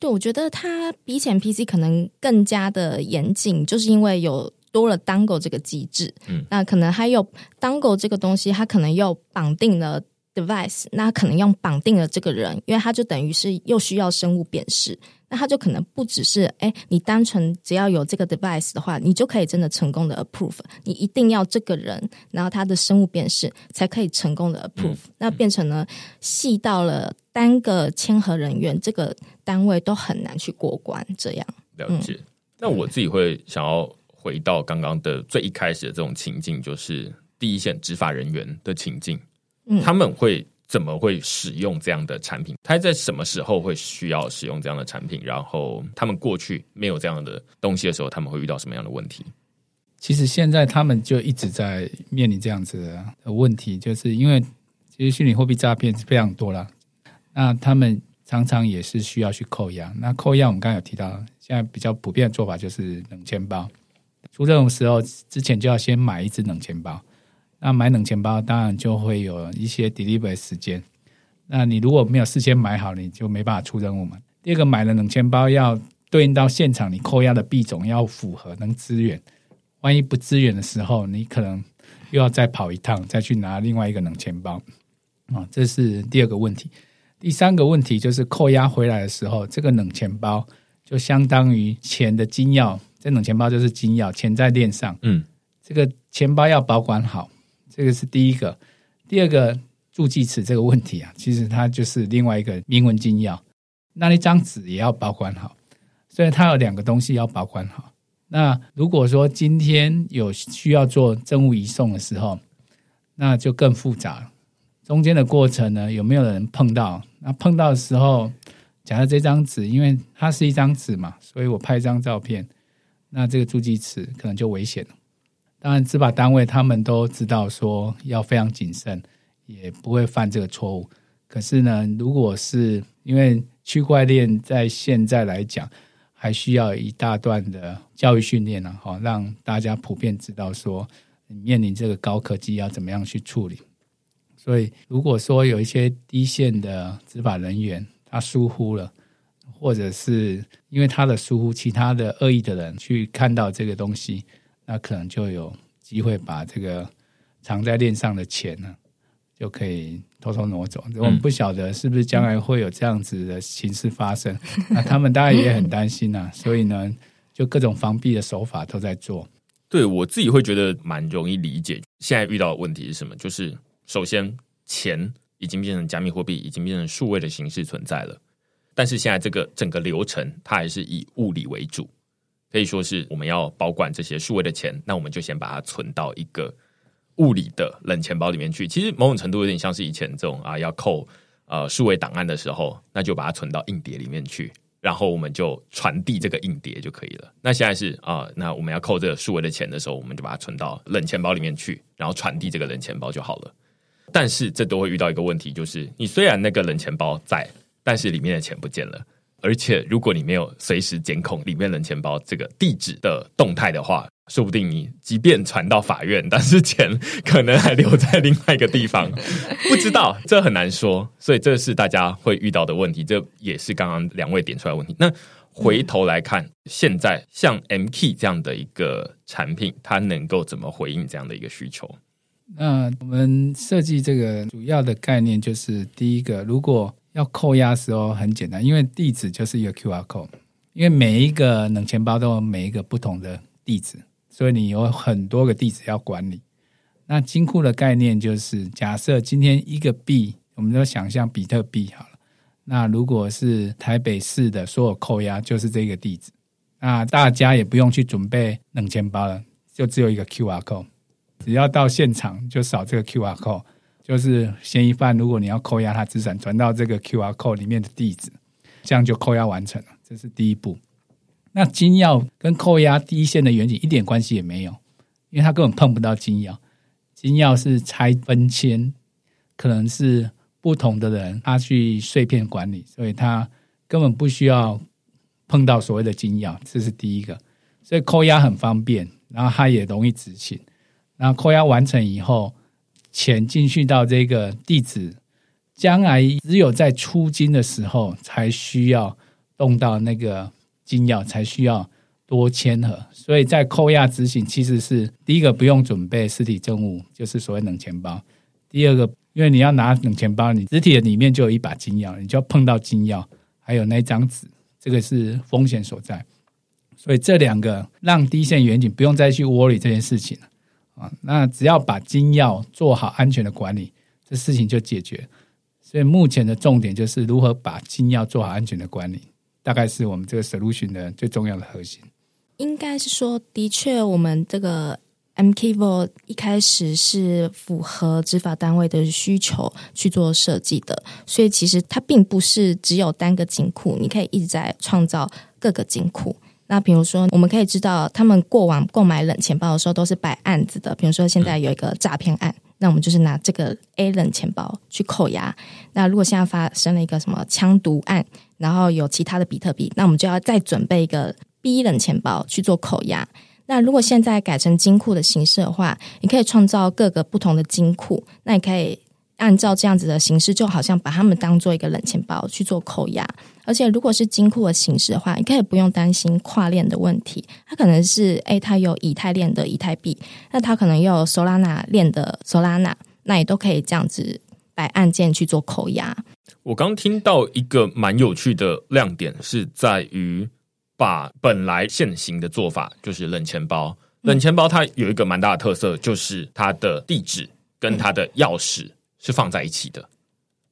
对，我觉得它比起 PC 可能更加的严谨，就是因为有多了 Dangle 这个机制，嗯，那可能还有 Dangle 这个东西，它可能又绑定了 device，那可能用绑定了这个人，因为他就等于是又需要生物辨识。那他就可能不只是哎，你单纯只要有这个 device 的话，你就可以真的成功的 approve。你一定要这个人，然后他的生物辨识才可以成功的 approve。那变成了细到了单个签合人员这个单位都很难去过关。这样了解。那我自己会想要回到刚刚的最一开始的这种情境，就是第一线执法人员的情境，嗯，他们会。怎么会使用这样的产品？他在什么时候会需要使用这样的产品？然后他们过去没有这样的东西的时候，他们会遇到什么样的问题？其实现在他们就一直在面临这样子的问题，就是因为其实虚拟货币诈骗非常多啦，那他们常常也是需要去扣押。那扣押我们刚刚有提到，现在比较普遍的做法就是冷钱包。出这种时候之前就要先买一只冷钱包。那买冷钱包当然就会有一些 delivery 时间。那你如果没有事先买好，你就没办法出任务嘛。第二个，买了冷钱包要对应到现场你扣押的币种要符合能支援。万一不支援的时候，你可能又要再跑一趟，再去拿另外一个冷钱包啊，这是第二个问题。第三个问题就是扣押回来的时候，这个冷钱包就相当于钱的金钥，这冷钱包就是金钥，钱在链上，嗯，这个钱包要保管好。这个是第一个，第二个助记词这个问题啊，其实它就是另外一个铭文金钥，那一张纸也要保管好，所以它有两个东西要保管好。那如果说今天有需要做证物移送的时候，那就更复杂。中间的过程呢，有没有人碰到？那碰到的时候，假设这张纸，因为它是一张纸嘛，所以我拍一张照片，那这个助记词可能就危险了。当然，执法单位他们都知道说要非常谨慎，也不会犯这个错误。可是呢，如果是因为区块链在现在来讲，还需要一大段的教育训练呢，哈，让大家普遍知道说，面临这个高科技要怎么样去处理。所以，如果说有一些低线的执法人员他疏忽了，或者是因为他的疏忽，其他的恶意的人去看到这个东西，那可能就有机会把这个藏在链上的钱呢，就可以偷偷挪走。我们不晓得是不是将来会有这样子的形式发生，那他们当然也很担心呐。所以呢，就各种防避的手法都在做。对我自己会觉得蛮容易理解。现在遇到的问题是什么？就是首先，钱已经变成加密货币，已经变成数位的形式存在了。但是现在这个整个流程，它还是以物理为主，可以说是我们要保管这些数位的钱，那我们就先把它存到一个物理的冷钱包里面去。其实某种程度有点像是以前这种啊，要扣呃数位档案的时候，那就把它存到硬碟里面去，然后我们就传递这个硬碟就可以了。那现在是啊，那我们要扣这个数位的钱的时候，我们就把它存到冷钱包里面去，然后传递这个冷钱包就好了。但是这都会遇到一个问题，就是你虽然那个冷钱包在。但是里面的钱不见了，而且如果你没有随时监控里面冷钱包这个地址的动态的话，说不定你即便传到法院，但是钱可能还留在另外一个地方，不知道这很难说。所以这是大家会遇到的问题，这也是刚刚两位点出来问题。那回头来看，现在像 MKey 这样的一个产品，它能够怎么回应这样的一个需求？那我们设计这个主要的概念就是，第一个，如果要扣押时候很简单，因为地址就是一个 QR code，因为每一个冷钱包都有每一个不同的地址，所以你有很多个地址要管理。那金库的概念就是，假设今天一个币，我们就想象比特币好了。那如果是台北市的所有扣押，就是这个地址，那大家也不用去准备冷钱包了，就只有一个 QR code，只要到现场就扫这个 QR code。就是嫌疑犯，如果你要扣押他资产，传到这个 QR code 里面的地址，这样就扣押完成了。这是第一步。那金钥跟扣押第一线的远景一点关系也没有，因为他根本碰不到金钥。金钥是拆分签，可能是不同的人他去碎片管理，所以他根本不需要碰到所谓的金钥。这是第一个，所以扣押很方便，然后他也容易执行。然后扣押完成以后。钱进去到这个地址，将来只有在出金的时候才需要动到那个金钥，才需要多签合。所以在扣押执行，其实是第一个不用准备实体证物，就是所谓冷钱包。第二个，因为你要拿冷钱包，你实体的里面就有一把金钥，你就要碰到金钥，还有那张纸，这个是风险所在。所以这两个让低线远景不用再去 worry 这件事情。啊，那只要把金钥做好安全的管理，这事情就解决。所以目前的重点就是如何把金钥做好安全的管理，大概是我们这个 solution 的最重要的核心。应该是说，的确，我们这个 MKVO 一开始是符合执法单位的需求去做设计的，所以其实它并不是只有单个金库，你可以一直在创造各个金库。那比如说，我们可以知道，他们过往购买冷钱包的时候都是摆案子的。比如说，现在有一个诈骗案，那我们就是拿这个 A 冷钱包去扣押。那如果现在发生了一个什么枪毒案，然后有其他的比特币，那我们就要再准备一个 B 冷钱包去做扣押。那如果现在改成金库的形式的话，你可以创造各个不同的金库，那你可以。按照这样子的形式，就好像把他们当做一个冷钱包去做扣押，而且如果是金库的形式的话，你可以不用担心跨链的问题。它可能是诶，它有以太链的以太币，那它可能又有 Solana 链的 Solana，那也都可以这样子摆按键去做扣押。我刚听到一个蛮有趣的亮点，是在于把本来现行的做法，就是冷钱包，冷钱包它有一个蛮大的特色，就是它的地址跟它的钥匙。是放在一起的，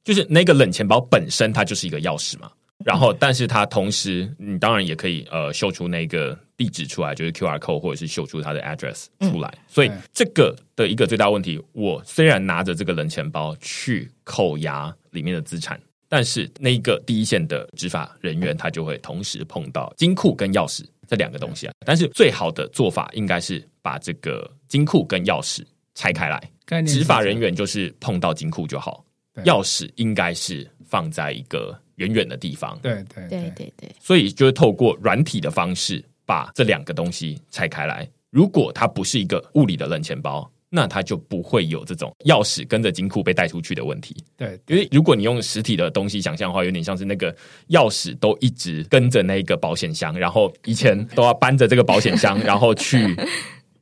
就是那个冷钱包本身它就是一个钥匙嘛，然后但是它同时你当然也可以呃秀出那个地址出来，就是 Q R code 或者是秀出它的 address 出来，所以这个的一个最大问题，我虽然拿着这个冷钱包去扣押里面的资产，但是那一个第一线的执法人员他就会同时碰到金库跟钥匙这两个东西啊，但是最好的做法应该是把这个金库跟钥匙拆开来。执法人员就是碰到金库就好，钥匙应该是放在一个远远的地方。对对对对对，所以就是透过软体的方式把这两个东西拆开来。如果它不是一个物理的冷钱包。那它就不会有这种钥匙跟着金库被带出去的问题。对，因为如果你用实体的东西想象的话，有点像是那个钥匙都一直跟着那个保险箱，然后以前都要搬着这个保险箱，然后去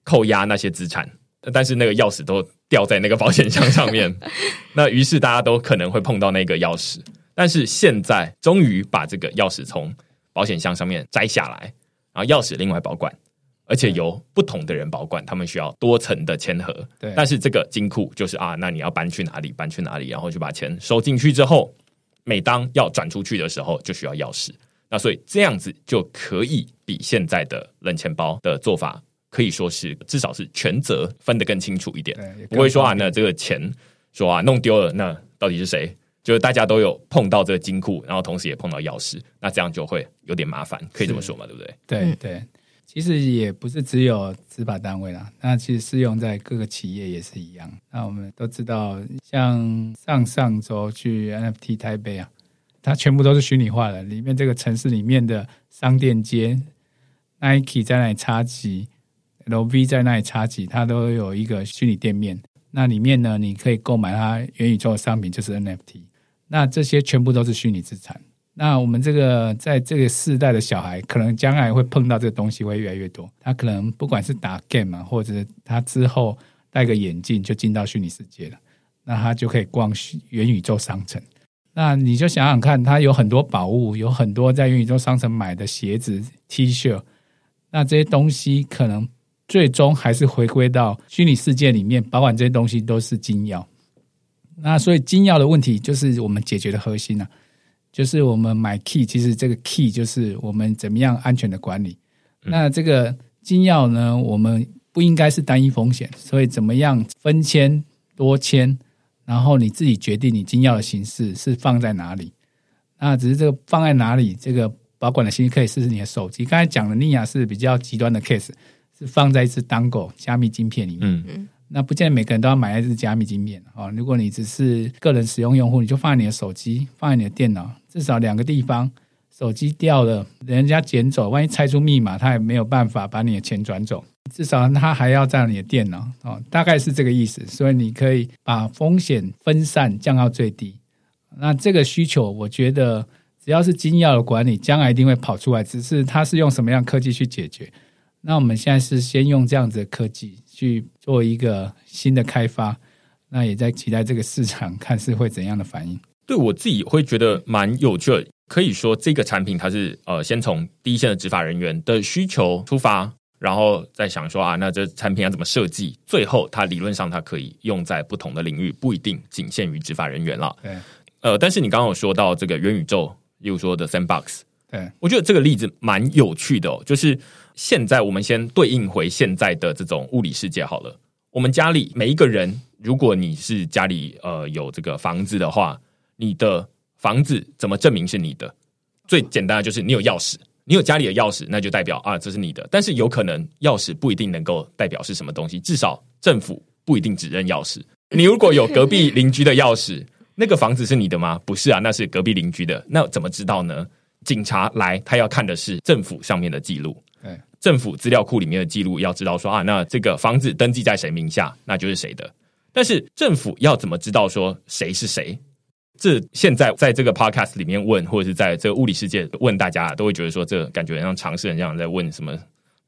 扣押那些资产，但是那个钥匙都掉在那个保险箱上面。那于是大家都可能会碰到那个钥匙，但是现在终于把这个钥匙从保险箱上面摘下来，然后钥匙另外保管。而且由不同的人保管，他们需要多层的签合。对，但是这个金库就是啊，那你要搬去哪里？搬去哪里？然后就把钱收进去之后，每当要转出去的时候，就需要钥匙。那所以这样子就可以比现在的冷钱包的做法，可以说是至少是权责分得更清楚一点。不会说啊，那这个钱说啊弄丢了，那到底是谁？就是大家都有碰到这个金库，然后同时也碰到钥匙，那这样就会有点麻烦，可以这么说嘛？对不对？对对。其实也不是只有执法单位啦，那其实适用在各个企业也是一样。那我们都知道，像上上周去 NFT 台北啊，它全部都是虚拟化的，里面这个城市里面的商店街，Nike 在那里插旗，LV 在那里插旗，它都有一个虚拟店面。那里面呢，你可以购买它元宇宙的商品，就是 NFT。那这些全部都是虚拟资产。那我们这个在这个世代的小孩，可能将来会碰到这个东西会越来越多。他可能不管是打 game 嘛，或者他之后戴个眼镜就进到虚拟世界了，那他就可以逛元宇宙商城。那你就想想看，他有很多宝物，有很多在元宇宙商城买的鞋子、T 恤，那这些东西可能最终还是回归到虚拟世界里面，保管这些东西都是金钥。那所以金钥的问题就是我们解决的核心呢。就是我们买 key，其实这个 key 就是我们怎么样安全的管理。那这个金钥呢，我们不应该是单一风险，所以怎么样分签多签，然后你自己决定你金钥的形式是放在哪里。那只是这个放在哪里，这个保管的形式可以是你的手机。刚才讲的尼亚是比较极端的 case，是放在一只 Dango 加密晶片里面。嗯。那不见得每个人都要买一只加密晶片啊。如果你只是个人使用用户，你就放在你的手机，放在你的电脑，至少两个地方。手机掉了，人家捡走，万一猜出密码，他也没有办法把你的钱转走。至少他还要占你的电脑哦，大概是这个意思。所以你可以把风险分散降到最低。那这个需求，我觉得只要是金钥的管理，将来一定会跑出来。只是它是用什么样科技去解决？那我们现在是先用这样子的科技。去做一个新的开发，那也在期待这个市场看是会怎样的反应。对我自己会觉得蛮有趣的，可以说这个产品它是呃先从第一线的执法人员的需求出发，然后再想说啊，那这产品要怎么设计？最后它理论上它可以用在不同的领域，不一定仅限于执法人员了。对，呃，但是你刚刚有说到这个元宇宙，例如说的 Sandbox，对我觉得这个例子蛮有趣的哦，就是。现在我们先对应回现在的这种物理世界好了。我们家里每一个人，如果你是家里呃有这个房子的话，你的房子怎么证明是你的？最简单的就是你有钥匙，你有家里的钥匙，那就代表啊这是你的。但是有可能钥匙不一定能够代表是什么东西，至少政府不一定只认钥匙。你如果有隔壁邻居的钥匙，那个房子是你的吗？不是啊，那是隔壁邻居的。那怎么知道呢？警察来，他要看的是政府上面的记录。政府资料库里面的记录，要知道说啊，那这个房子登记在谁名下，那就是谁的。但是政府要怎么知道说谁是谁？这现在在这个 podcast 里面问，或者是在这个物理世界问大家，都会觉得说，这感觉像常识人这样在问什么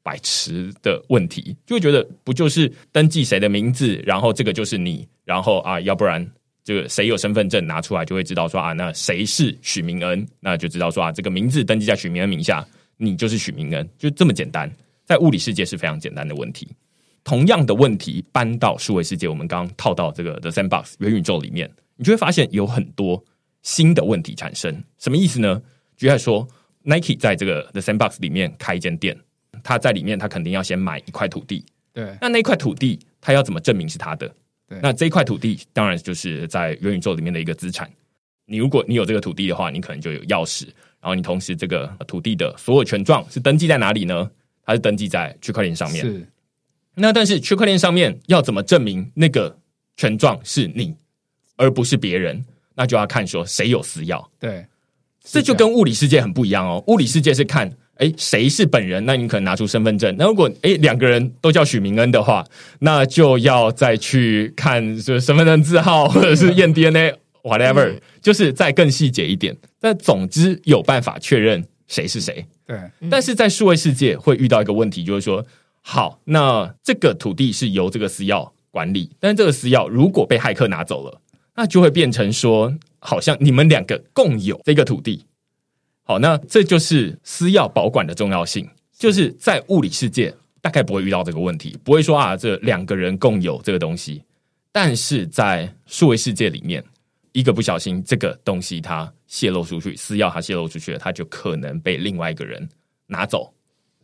白痴的问题，就会觉得不就是登记谁的名字，然后这个就是你，然后啊，要不然这个谁有身份证拿出来，就会知道说啊，那谁是许明恩，那就知道说啊，这个名字登记在许明恩名下。你就是许明恩，就这么简单。在物理世界是非常简单的问题，同样的问题搬到数位世界，我们刚刚套到这个 The Sandbox 元宇宙里面，你就会发现有很多新的问题产生。什么意思呢？举例说，Nike 在这个 The Sandbox 里面开一间店，他在里面他肯定要先买一块土地。对，那那块土地他要怎么证明是他的？对，那这一块土地当然就是在元宇宙里面的一个资产。你如果你有这个土地的话，你可能就有钥匙。然后你同时这个土地的所有权状是登记在哪里呢？它是登记在区块链上面。是。那但是区块链上面要怎么证明那个权状是你，而不是别人？那就要看说谁有私钥。对，这就跟物理世界很不一样哦。物理世界是看，哎，谁是本人？那你可能拿出身份证。那如果哎两个人都叫许明恩的话，那就要再去看是身份证字号或者是验 DNA，whatever，就是再更细节一点。但总之有办法确认谁是谁。对，但是在数位世界会遇到一个问题，就是说，好，那这个土地是由这个私钥管理，但是这个私钥如果被骇客拿走了。那就会变成说，好像你们两个共有这个土地。好，那这就是私钥保管的重要性。就是在物理世界大概不会遇到这个问题，不会说啊，这两个人共有这个东西。但是在数位世界里面，一个不小心，这个东西它泄露出去，私钥它泄露出去了，它就可能被另外一个人拿走。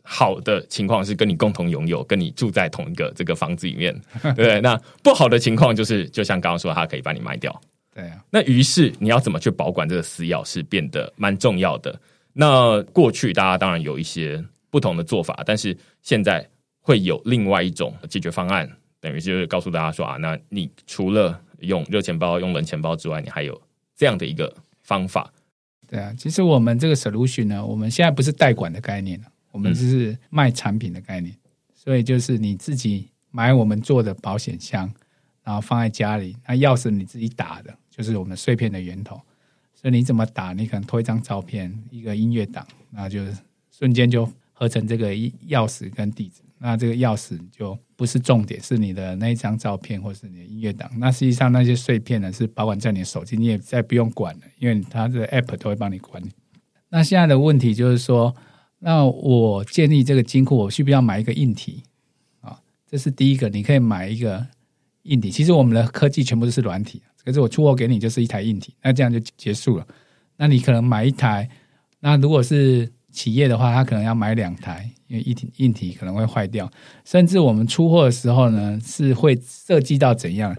好的情况是跟你共同拥有，跟你住在同一个这个房子里面，对？那不好的情况就是，就像刚刚说，他可以把你卖掉。对啊。那于是你要怎么去保管这个私钥，是变得蛮重要的。那过去大家当然有一些不同的做法，但是现在会有另外一种解决方案，等于就是告诉大家说啊，那你除了用热钱包、用冷钱包之外，你还有这样的一个方法。对啊，其实我们这个 solution 呢，我们现在不是代管的概念了。我们是卖产品的概念，所以就是你自己买我们做的保险箱，然后放在家里，那钥匙你自己打的，就是我们碎片的源头。所以你怎么打，你可能拖一张照片，一个音乐档，那就瞬间就合成这个钥匙跟地址。那这个钥匙就不是重点，是你的那一张照片或是你的音乐档。那实际上那些碎片呢，是保管在你的手机，你也再不用管了，因为它的 app 都会帮你管理。那现在的问题就是说。那我建立这个金库，我需不需要买一个硬体啊？这是第一个，你可以买一个硬体。其实我们的科技全部都是软体，可是我出货给你就是一台硬体，那这样就结束了。那你可能买一台，那如果是企业的话，他可能要买两台，因为一体硬体可能会坏掉。甚至我们出货的时候呢，是会设计到怎样？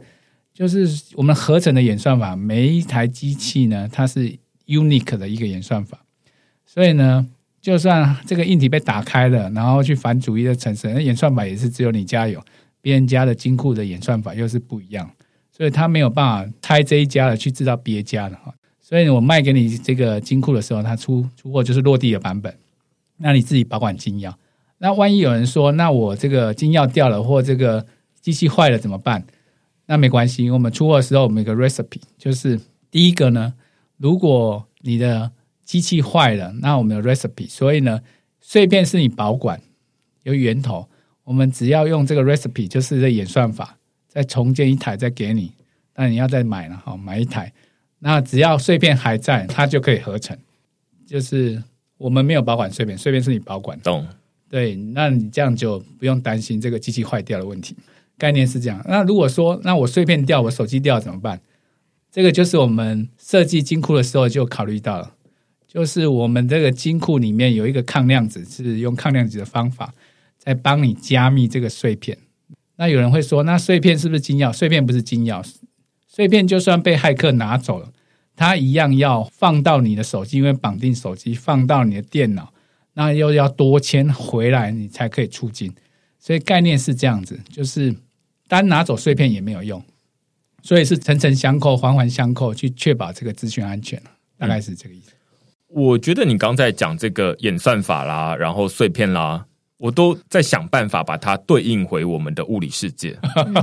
就是我们合成的演算法，每一台机器呢，它是 unique 的一个演算法，所以呢。就算这个硬体被打开了，然后去反主义的程式，那演算法也是只有你家有，别人家的金库的演算法又是不一样，所以他没有办法拆这一家的去知道别家的哈。所以我卖给你这个金库的时候，它出出货就是落地的版本，那你自己保管金钥。那万一有人说，那我这个金钥掉了或这个机器坏了怎么办？那没关系，我们出货的时候我们有个 recipe，就是第一个呢，如果你的机器坏了，那我们有 recipe，所以呢，碎片是你保管有源头，我们只要用这个 recipe，就是这演算法，再重建一台再给你，那你要再买了，好买一台，那只要碎片还在，它就可以合成。就是我们没有保管碎片，碎片是你保管，懂？对，那你这样就不用担心这个机器坏掉的问题。概念是这样。那如果说，那我碎片掉，我手机掉怎么办？这个就是我们设计金库的时候就考虑到了。就是我们这个金库里面有一个抗量子，是用抗量子的方法在帮你加密这个碎片。那有人会说，那碎片是不是金钥？碎片不是金钥，碎片就算被骇客拿走了，它一样要放到你的手机，因为绑定手机，放到你的电脑，那又要多签回来，你才可以出金。所以概念是这样子，就是单拿走碎片也没有用，所以是层层相扣、环环相扣，去确保这个资讯安全大概是这个意思。我觉得你刚才讲这个演算法啦，然后碎片啦，我都在想办法把它对应回我们的物理世界。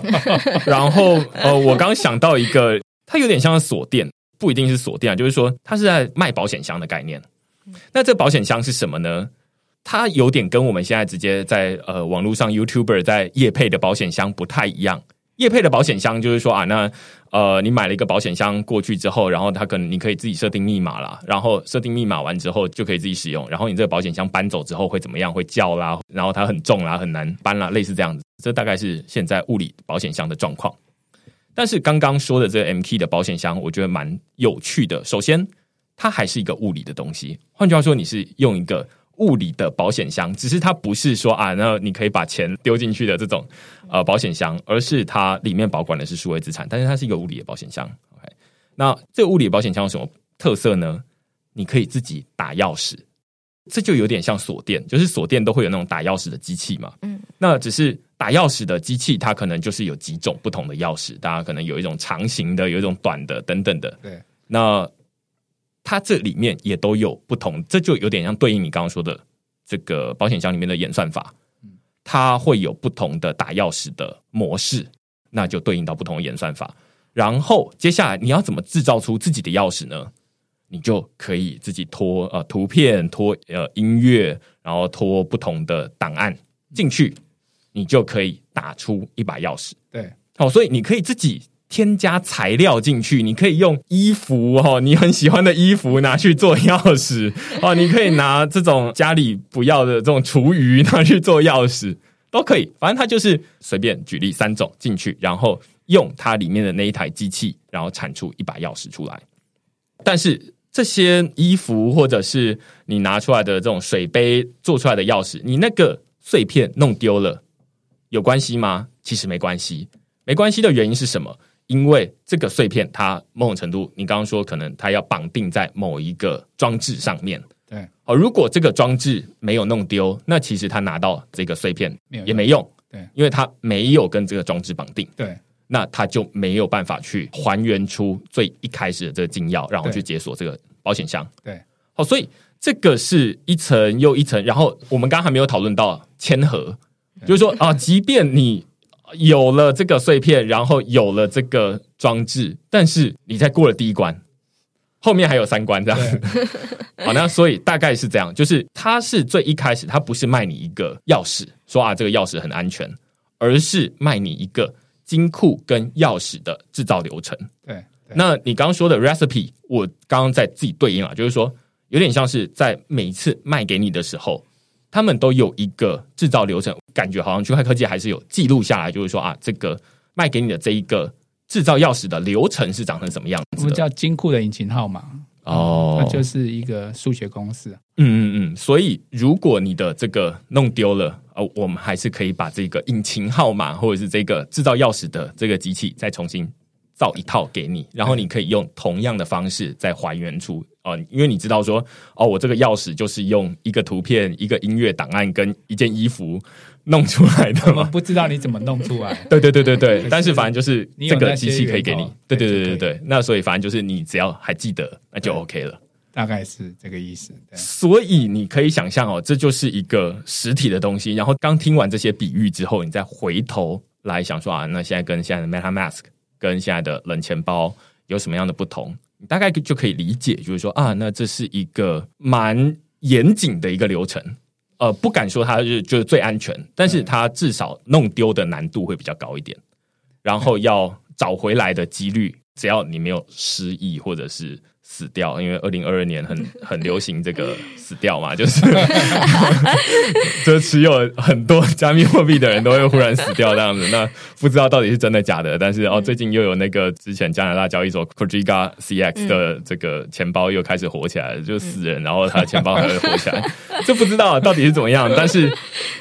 然后呃，我刚想到一个，它有点像锁店，不一定是锁店啊，就是说它是在卖保险箱的概念。那这保险箱是什么呢？它有点跟我们现在直接在呃网络上 YouTuber 在夜配的保险箱不太一样。叶配的保险箱就是说啊，那呃，你买了一个保险箱过去之后，然后它可能你可以自己设定密码啦，然后设定密码完之后就可以自己使用。然后你这个保险箱搬走之后会怎么样？会叫啦，然后它很重啦，很难搬啦，类似这样子。这大概是现在物理保险箱的状况。但是刚刚说的这个 M K 的保险箱，我觉得蛮有趣的。首先，它还是一个物理的东西。换句话说，你是用一个。物理的保险箱，只是它不是说啊，那你可以把钱丢进去的这种呃保险箱，而是它里面保管的是数位资产，但是它是一个物理的保险箱。OK，那这个物理保险箱有什么特色呢？你可以自己打钥匙，这就有点像锁店，就是锁店都会有那种打钥匙的机器嘛。嗯，那只是打钥匙的机器，它可能就是有几种不同的钥匙，大家可能有一种长形的，有一种短的，等等的。对。那它这里面也都有不同，这就有点像对应你刚刚说的这个保险箱里面的演算法，它会有不同的打钥匙的模式，那就对应到不同的演算法。然后接下来你要怎么制造出自己的钥匙呢？你就可以自己拖呃图片、拖呃音乐，然后拖不同的档案进去，你就可以打出一把钥匙。对，好，所以你可以自己添加材料进去，你可以用衣服哦，你很喜欢的衣服拿去做钥匙 哦，你可以拿这种家里不要的这种厨余拿去做钥匙，都可以。反正它就是随便举例三种进去，然后用它里面的那一台机器，然后产出一把钥匙出来。但是这些衣服或者是你拿出来的这种水杯做出来的钥匙，你那个碎片弄丢了，有关系吗？其实没关系，没关系的原因是什么？因为这个碎片它某种程度，你刚刚说可能它要绑定在某一个装置上面。对，哦，如果这个装置没有弄丢，那其实他拿到这个碎片也没用。对，因为它没有跟这个装置绑定。对。那他就没有办法去还原出最一开始的这个金钥，然后去解锁这个保险箱。对，好，所以这个是一层又一层。然后我们刚刚还没有讨论到签合，就是说啊，即便你有了这个碎片，然后有了这个装置，但是你在过了第一关，后面还有三关这样子。好，那所以大概是这样，就是它是最一开始，它不是卖你一个钥匙，说啊这个钥匙很安全，而是卖你一个。金库跟钥匙的制造流程，对，那你刚刚说的 recipe，我刚刚在自己对应了，就是说有点像是在每一次卖给你的时候，他们都有一个制造流程，感觉好像区块科技还是有记录下来，就是说啊，这个卖给你的这一个制造钥匙的流程是长成什么样子？我们叫金库的引擎号码。哦，那就是一个数学公式。嗯嗯嗯，所以如果你的这个弄丢了，呃，我们还是可以把这个引擎号码或者是这个制造钥匙的这个机器再重新造一套给你，然后你可以用同样的方式再还原出哦，因为你知道说哦，我这个钥匙就是用一个图片、一个音乐档案跟一件衣服。弄出来的吗？不知道你怎么弄出来。对对对对对，但是反正就是这个机器可以给你。对对对对对，那所以反正就是你只要还记得，那就 OK 了。大概是这个意思。所以你可以想象哦，这就是一个实体的东西。然后刚听完这些比喻之后，你再回头来想说啊，那现在跟现在的 MetaMask 跟现在的冷钱包有什么样的不同？你大概就可以理解，就是说啊，那这是一个蛮严谨的一个流程。呃，不敢说它是就是最安全，但是它至少弄丢的难度会比较高一点，然后要找回来的几率，只要你没有失忆或者是。死掉，因为二零二二年很 很流行这个死掉嘛，就是就持有很多加密货币的人都会忽然死掉这样子。那不知道到底是真的假的，但是哦，最近又有那个之前加拿大交易所 k o j i g a CX 的这个钱包又开始火起来了，就死人，然后他的钱包还会火起来，就不知道到底是怎么样。但是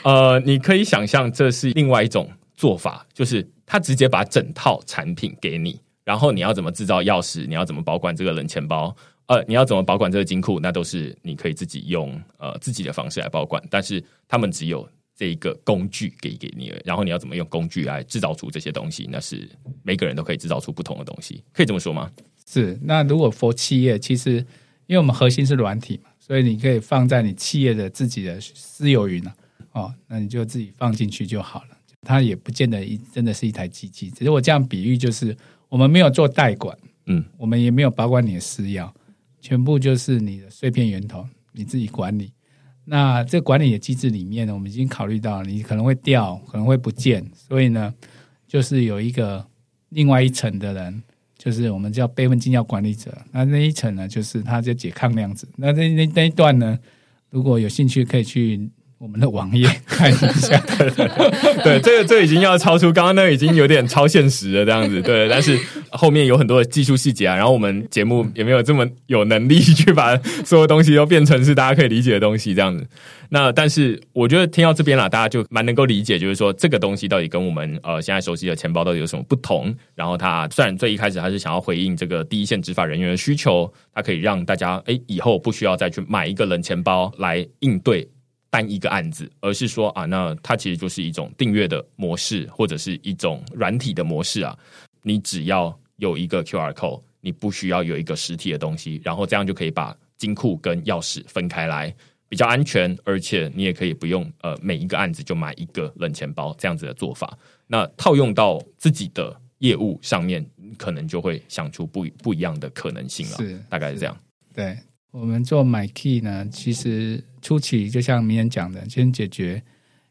呃，你可以想象这是另外一种做法，就是他直接把整套产品给你。然后你要怎么制造钥匙？你要怎么保管这个冷钱包？呃，你要怎么保管这个金库？那都是你可以自己用呃自己的方式来保管。但是他们只有这一个工具给给你，然后你要怎么用工具来制造出这些东西？那是每个人都可以制造出不同的东西，可以这么说吗？是。那如果 for 企业，其实因为我们核心是软体嘛，所以你可以放在你企业的自己的私有云啊，哦，那你就自己放进去就好了。它也不见得一真的是一台机器，只是我这样比喻就是。我们没有做代管，嗯，我们也没有保管你的私钥，全部就是你的碎片源头，你自己管理。那这管理的机制里面呢，我们已经考虑到你可能会掉，可能会不见，所以呢，就是有一个另外一层的人，就是我们叫备份金钥管理者。那那一层呢，就是他就解抗量子。那那那那一段呢，如果有兴趣，可以去。我们的网页 看一下，对，这个这已经要超出刚刚那已经有点超现实了，这样子，对。但是后面有很多的技术细节啊，然后我们节目也没有这么有能力去把所有东西都变成是大家可以理解的东西，这样子。那但是我觉得听到这边了，大家就蛮能够理解，就是说这个东西到底跟我们呃现在熟悉的钱包到底有什么不同。然后它虽然最一开始还是想要回应这个第一线执法人员的需求，它可以让大家哎以后不需要再去买一个冷钱包来应对。单一个案子，而是说啊，那它其实就是一种订阅的模式，或者是一种软体的模式啊。你只要有一个 QR code，你不需要有一个实体的东西，然后这样就可以把金库跟钥匙分开来，比较安全，而且你也可以不用呃每一个案子就买一个冷钱包这样子的做法。那套用到自己的业务上面，可能就会想出不不一样的可能性了。是，大概是这样。对我们做买 key 呢，其实初期就像明天讲的，先解决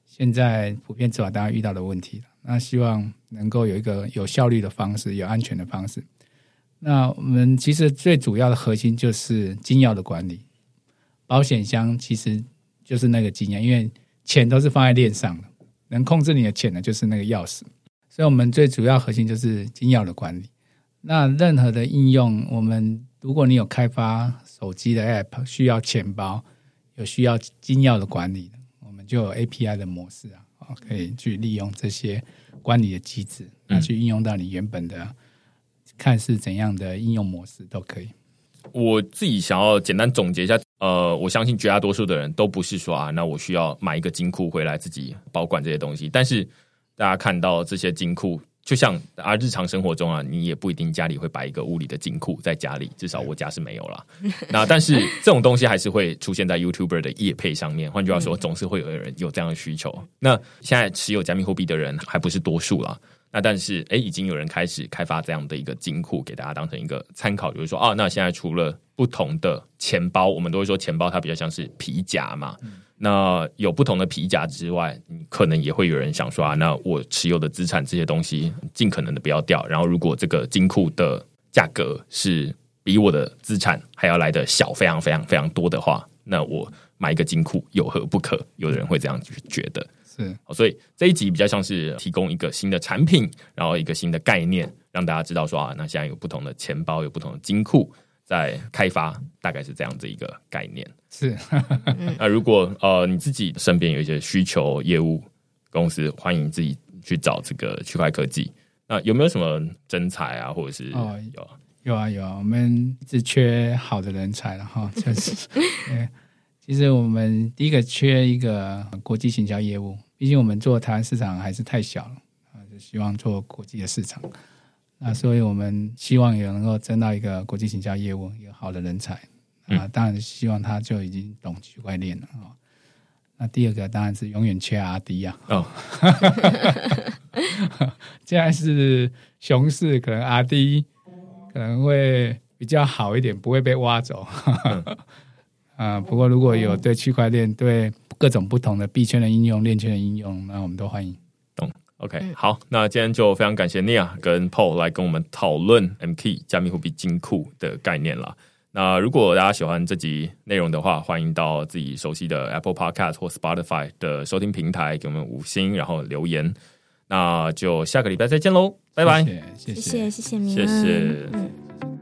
现在普遍执法大家遇到的问题那希望能够有一个有效率的方式，有安全的方式。那我们其实最主要的核心就是金钥的管理，保险箱其实就是那个金钥，因为钱都是放在链上的，能控制你的钱的就是那个钥匙。所以，我们最主要核心就是金钥的管理。那任何的应用，我们如果你有开发手机的 App，需要钱包，有需要金钥的管理的，我们就有 API 的模式啊，啊，可以去利用这些管理的机制，那去应用到你原本的。看是怎样的应用模式都可以。我自己想要简单总结一下，呃，我相信绝大多数的人都不是说啊，那我需要买一个金库回来自己保管这些东西。但是大家看到这些金库，就像啊，日常生活中啊，你也不一定家里会摆一个物理的金库在家里，至少我家是没有了。那但是这种东西还是会出现在 YouTuber 的页配上面。换句话说，总是会有人有这样的需求。那现在持有加密货币的人还不是多数了。那但是，哎，已经有人开始开发这样的一个金库，给大家当成一个参考，就是说，啊，那现在除了不同的钱包，我们都会说钱包它比较像是皮夹嘛。那有不同的皮夹之外，可能也会有人想说啊，那我持有的资产这些东西尽可能的不要掉。然后，如果这个金库的价格是比我的资产还要来的小，非常非常非常多的话，那我买一个金库有何不可？有的人会这样觉得。是，所以这一集比较像是提供一个新的产品，然后一个新的概念，让大家知道说啊，那现在有不同的钱包，有不同的金库在开发，大概是这样子一个概念。是，那如果呃你自己身边有一些需求业务公司，欢迎自己去找这个区块科技。那有没有什么真才啊，或者是哦有有啊有啊，我们一直缺好的人才了哈，确实。其实我们第一个缺一个国际行销业务，毕竟我们做台湾市场还是太小了啊，就希望做国际的市场。那所以我们希望也能够争到一个国际行销业务一个好的人才啊，当然希望他就已经懂区块链了啊。那第二个当然是永远缺阿迪呀。哦，现在是熊市，可能阿迪可能会比较好一点，不会被挖走。啊，不过如果有对区块链、对各种不同的币圈的应用、链圈的应用，那我们都欢迎。懂？OK，好，那今天就非常感谢 Nia 跟 Paul 来跟我们讨论 MK 加密货币金库的概念了。那如果大家喜欢这集内容的话，欢迎到自己熟悉的 Apple Podcast 或 Spotify 的收听平台给我们五星，然后留言。那就下个礼拜再见喽，拜拜！谢谢，谢谢，谢谢，谢谢。